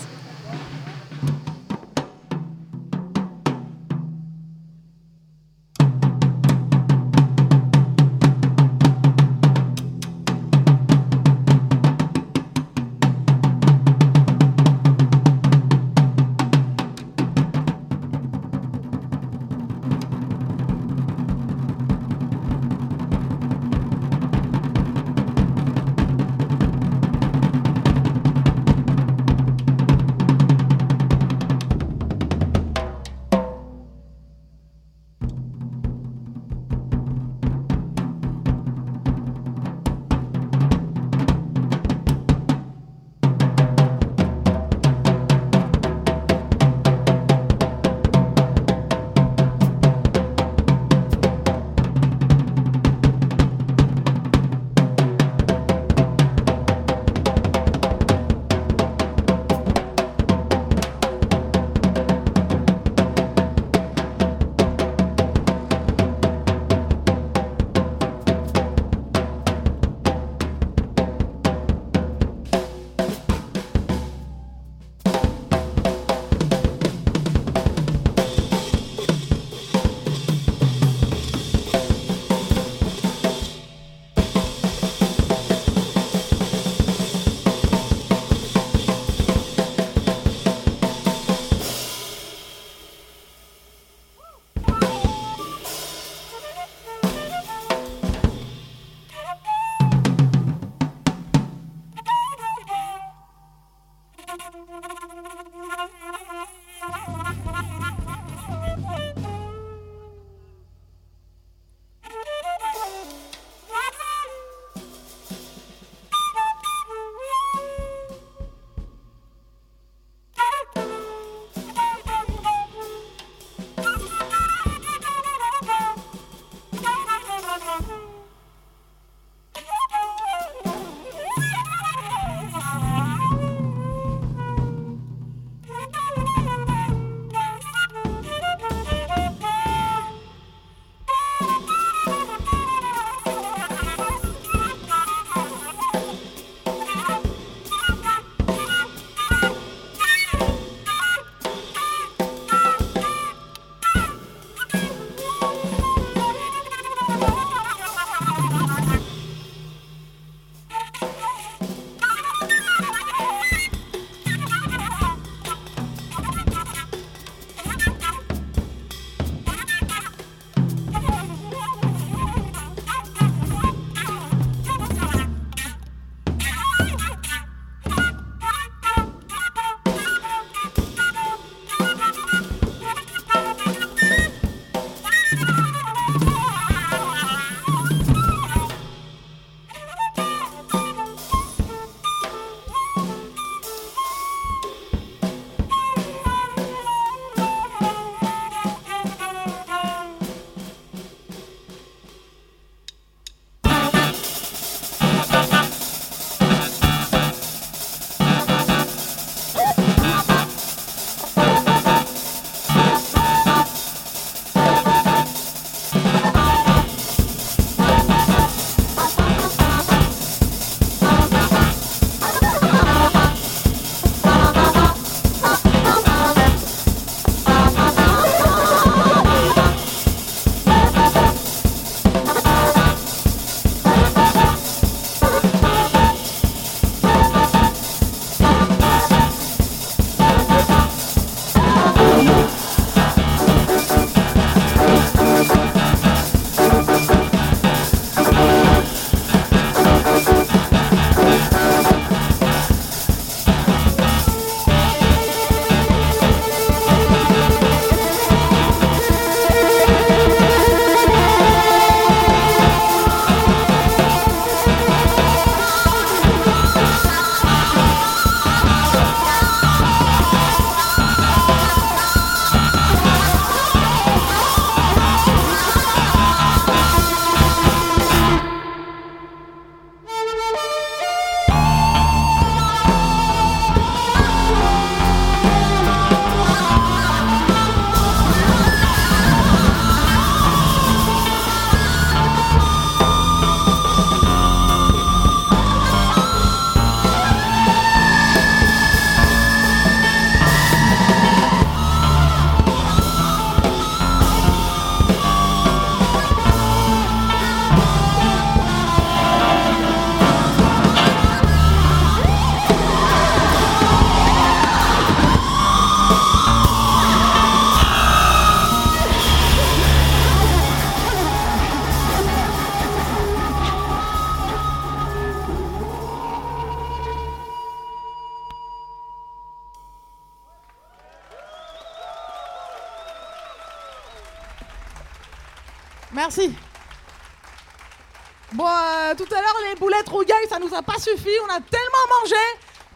Ça nous a pas suffi. On a tellement mangé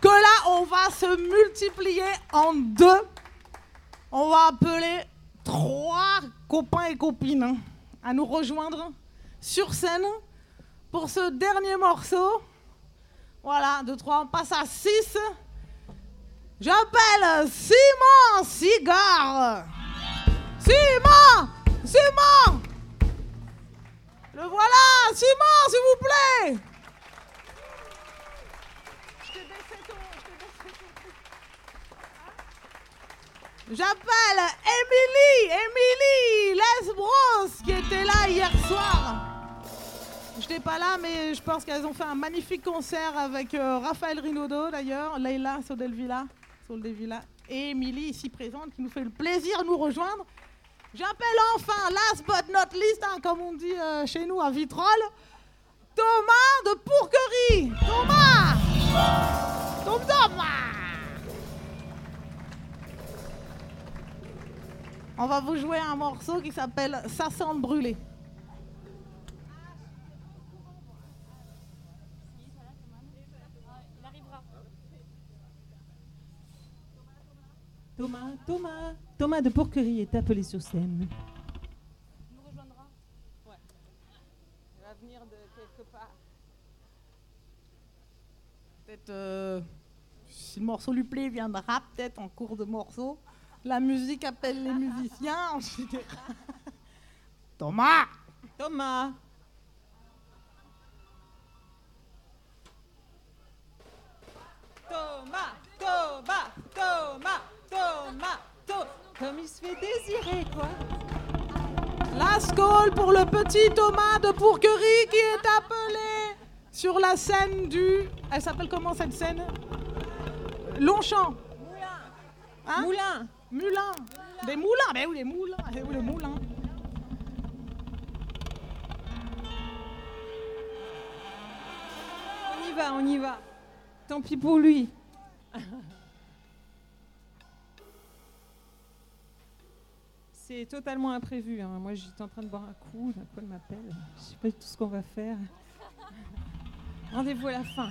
que là, on va se multiplier en deux. On va appeler trois copains et copines hein, à nous rejoindre sur scène pour ce dernier morceau. Voilà, deux, trois, on passe à six. J'appelle Simon Cigare. Simon Simon Le voilà Simon, s'il vous plaît J'appelle Émilie, Émilie Lesbros, qui était là hier soir. Je n'étais pas là, mais je pense qu'elles ont fait un magnifique concert avec euh, Raphaël Rinaudot d'ailleurs, Leila Sodelvilla, Soldevilla et Émilie ici présente qui nous fait le plaisir de nous rejoindre. J'appelle enfin, last but not least, hein, comme on dit euh, chez nous à Vitrolles, Thomas de Pourquerie. Thomas Tom Thomas On va vous jouer un morceau qui s'appelle Ça sent le brûlé. Thomas, Thomas, Thomas de Pourquerie est appelé sur scène. nous rejoindra Ouais. Il va venir de quelque part. Peut-être, euh, si le morceau lui plaît, il viendra peut-être en cours de morceau. La musique appelle les musiciens, en général. Thomas Thomas Thomas, Thomas, Thomas, Thomas, Thomas. Comme il se fait désirer, quoi. Last call pour le petit Thomas de Pourquerie qui est appelé sur la scène du. Elle s'appelle comment cette scène? Longchamp. Hein? Moulin. Moulin. Des moulins. Ben oui, les moulins. Eh oui, les moulins. On y va, on y va. Tant pis pour lui. C'est totalement imprévu. hein. Moi, j'étais en train de boire un coup. D'un coup, elle m'appelle. Je sais pas du tout ce qu'on va faire. Rendez-vous à la fin.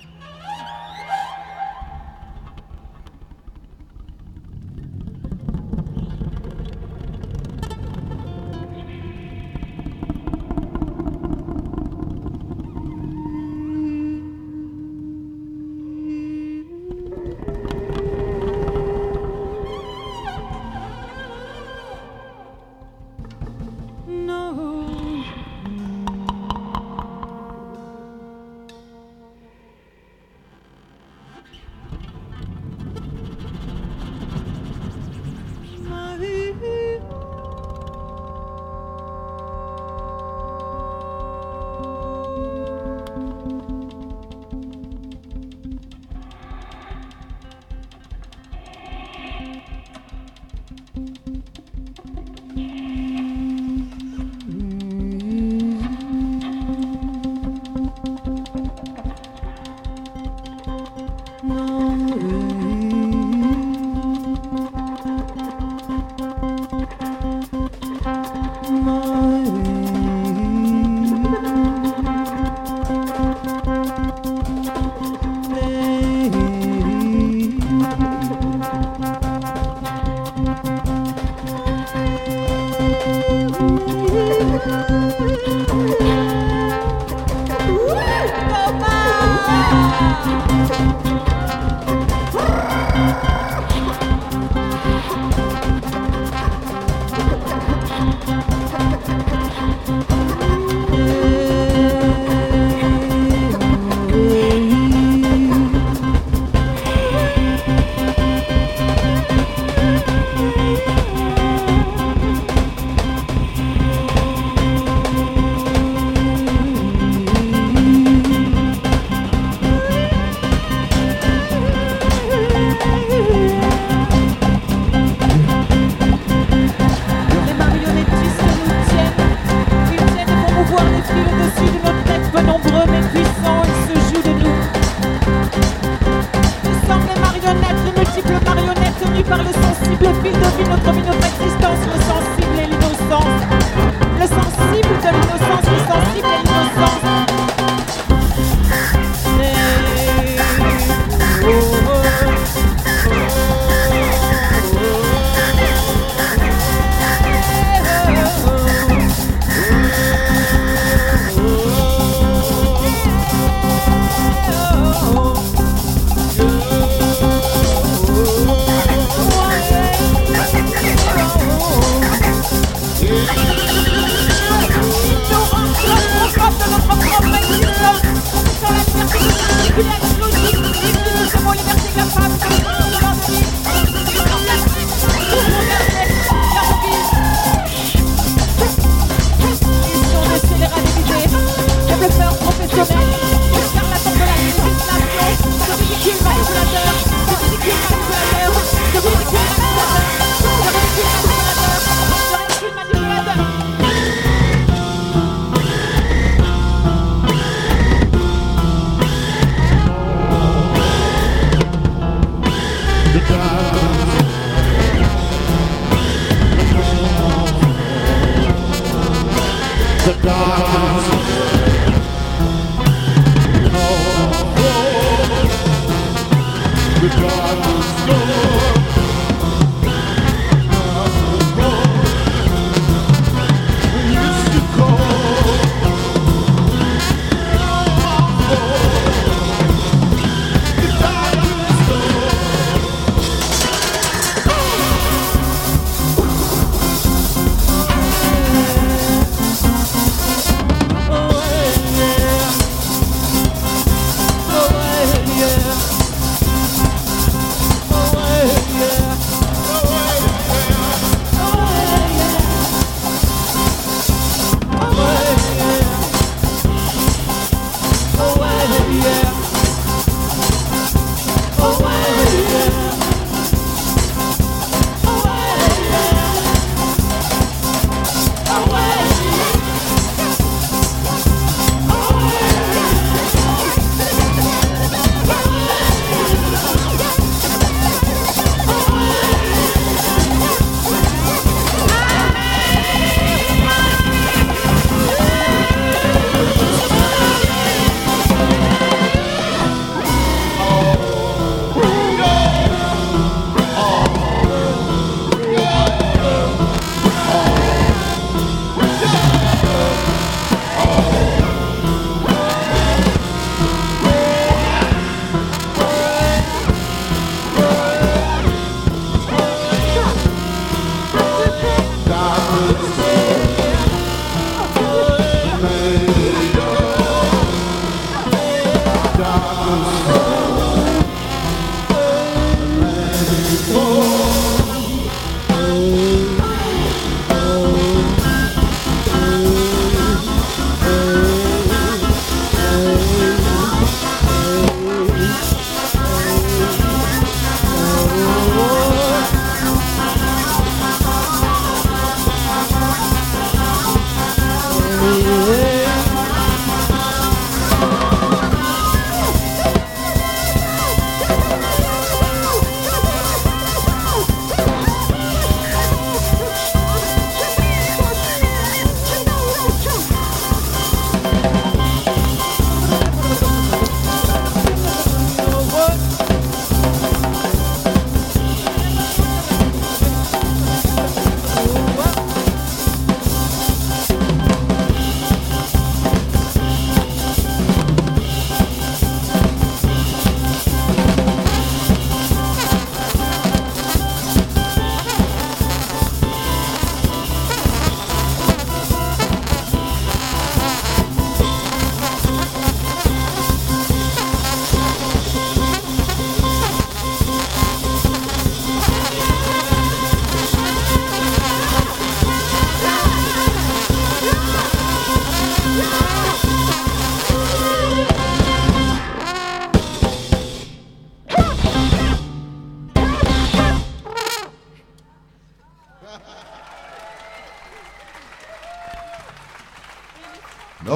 On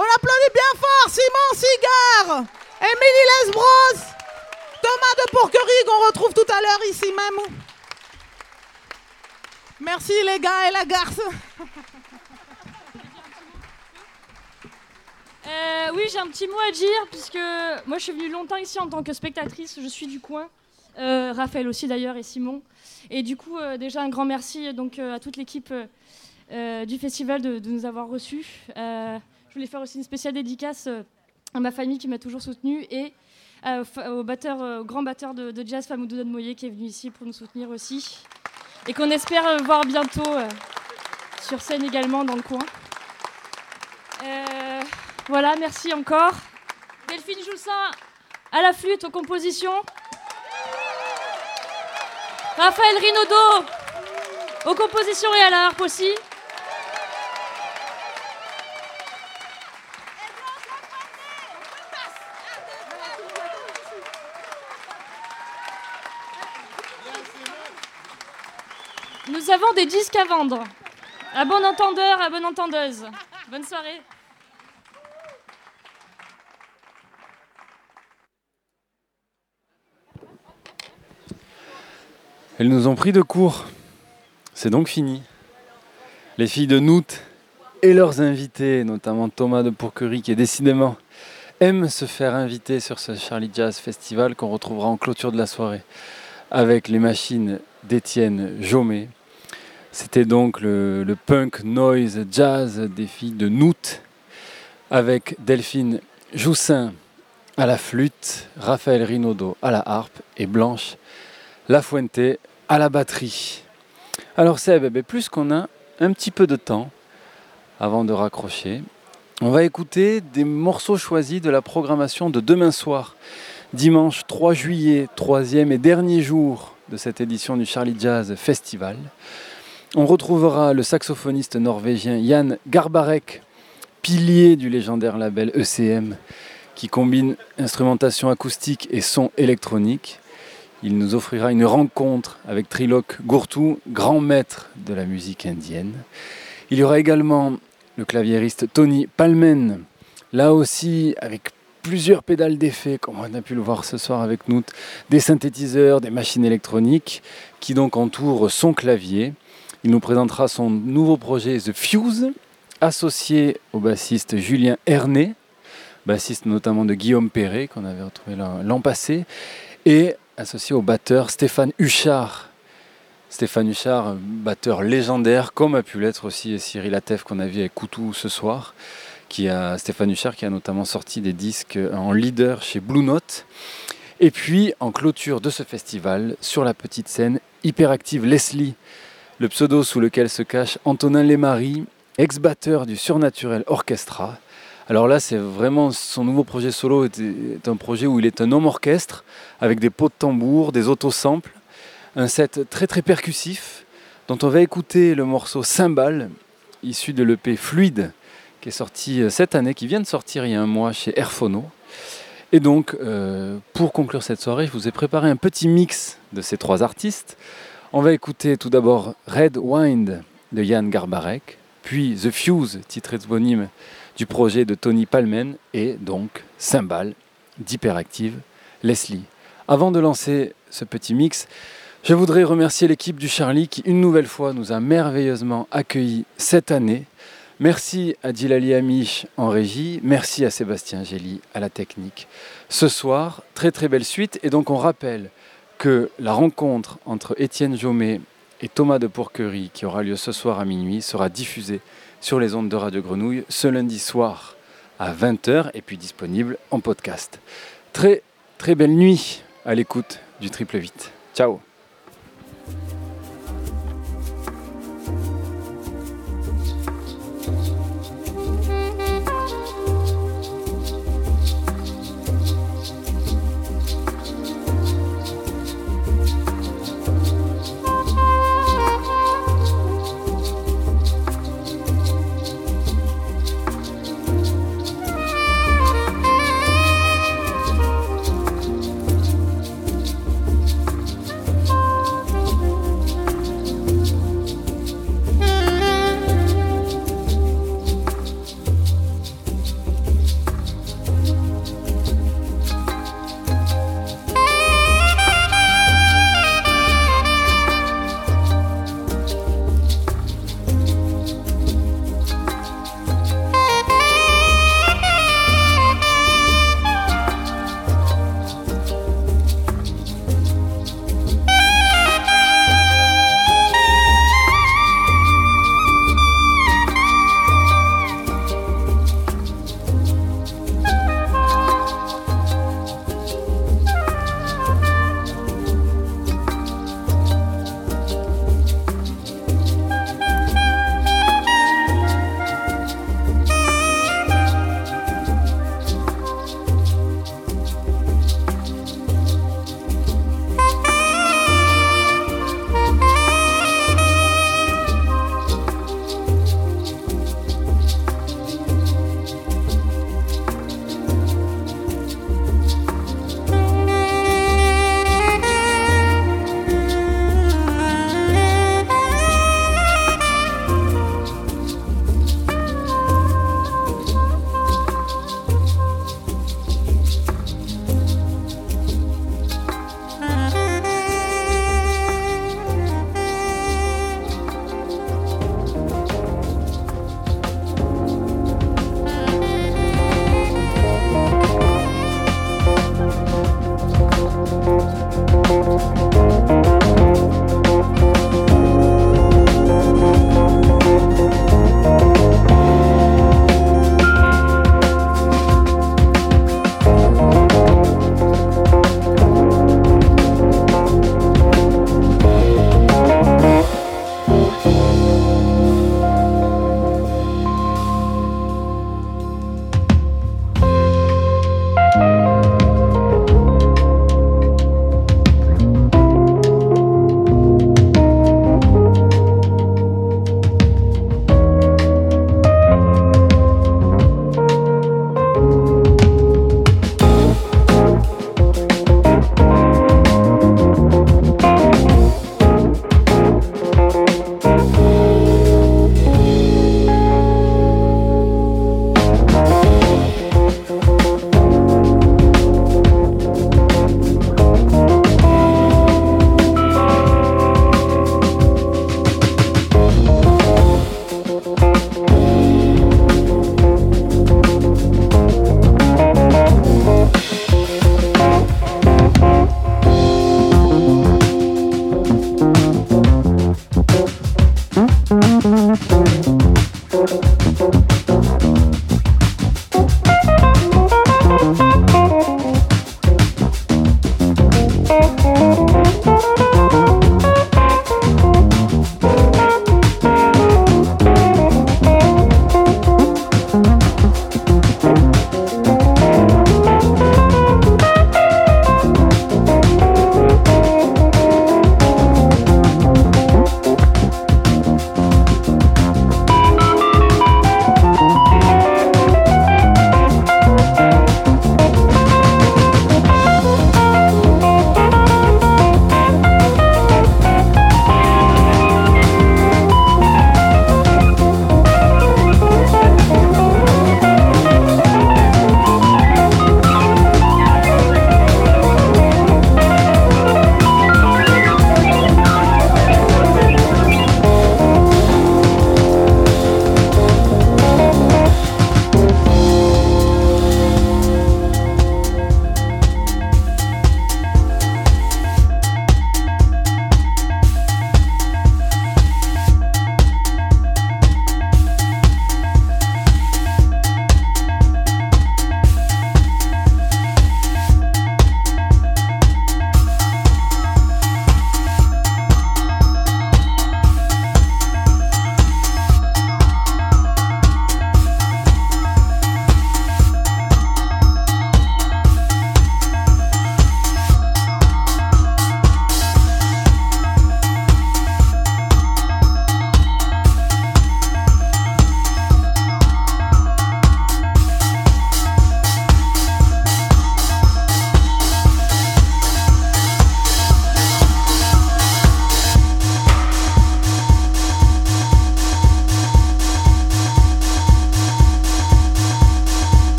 applaudit bien fort Simon Cigare, Émilie Lesbros, Thomas de Pourquerie qu'on retrouve tout à l'heure ici même. Merci les gars et la garce. <laughs> Euh, oui, j'ai un petit mot à dire, puisque moi je suis venue longtemps ici en tant que spectatrice, je suis du coin. Euh, Raphaël aussi d'ailleurs et Simon. Et du coup, euh, déjà un grand merci donc, à toute l'équipe du festival de, nous avoir reçus. Je voulais faire aussi une spéciale dédicace à ma famille qui m'a toujours soutenue et batteur, euh, au grand batteur de, jazz Famoudou Donmoye qui est venu ici pour nous soutenir aussi. Et qu'on espère euh, voir bientôt euh, sur scène également dans le coin. Euh, voilà, merci encore. Delphine Joussin à la flûte, aux compositions. Raphaël Rinaudot aux compositions et à la harpe aussi. Des disques à vendre. À bon entendeur, à bonne entendeuse. Bonne soirée. Elles nous ont pris de court. C'est donc fini. Les filles de Nout et leurs invités, notamment Thomas de Pourquerie, qui décidément aime se faire inviter sur ce Charlie Jazz Festival qu'on retrouvera en clôture de la soirée avec les machines d'Étienne Jaumet. C'était donc le, punk noise jazz des filles de Nout avec Delphine Joussin à la flûte, Raphaël Rinaudot à la harpe et Blanche Lafuente à la batterie. Alors Seb, eh ben, plus qu'on a un petit peu de temps avant de raccrocher, on va écouter des morceaux choisis de la programmation de demain soir, dimanche 3 juillet, troisième et dernier jour de cette édition du Charlie Jazz Festival. On retrouvera le saxophoniste norvégien Jan Garbarek, pilier du légendaire label ECM, qui combine instrumentation acoustique et son électronique. Il nous offrira une rencontre avec Trilok Gourtou, grand maître de la musique indienne. Il y aura également le claviériste Tony Palmen, là aussi avec plusieurs pédales d'effet, comme on a pu le voir ce soir avec nous, des synthétiseurs, des machines électroniques, qui donc entourent son clavier. Il nous présentera son nouveau projet The Fuse, associé au bassiste Julien Herné, bassiste notamment de Guillaume Perret, qu'on avait retrouvé l'an passé, et associé au batteur Stéphane Huchard. Stéphane Huchard, batteur légendaire, comme a pu l'être aussi Cyril Atef qu'on a vu avec Coutou ce soir. Stéphane Huchard qui a notamment sorti des disques en leader chez Blue Note. Et puis en clôture de ce festival, sur la petite scène, hyperactive Leslie, le pseudo sous lequel se cache Antonin Lémarie, ex-batteur du Surnaturel Orchestra. Alors là, c'est vraiment son nouveau projet solo est, un projet où il est un homme orchestre avec des pots de tambour, des autosamples, un set très très percussif dont on va écouter le morceau Cymbale, issu de l'EP Fluide qui est sorti euh, cette année, qui vient de sortir il y a un mois chez Airphono. Et donc, euh, pour conclure cette soirée, je vous ai préparé un petit mix de ces trois artistes. On va écouter tout d'abord Red Wind de Yann Garbarek, puis The Fuse, titre éponyme du projet de Tony Palmen, et donc Cymbale d'Hyperactive Leslie. Avant de lancer ce petit mix, je voudrais remercier l'équipe du Charlie qui, une nouvelle fois, nous a merveilleusement accueillis cette année. Merci à Djilali Amish en régie, merci à Sébastien Gély à la technique. Ce soir, très très belle suite, et donc on rappelle que la rencontre entre Étienne Jaumet et Thomas de Pourquerie, qui aura lieu ce soir à minuit, sera diffusée sur les ondes de Radio Grenouille ce lundi soir à 20h et puis disponible en podcast. Très très belle nuit à l'écoute du triple 8. Ciao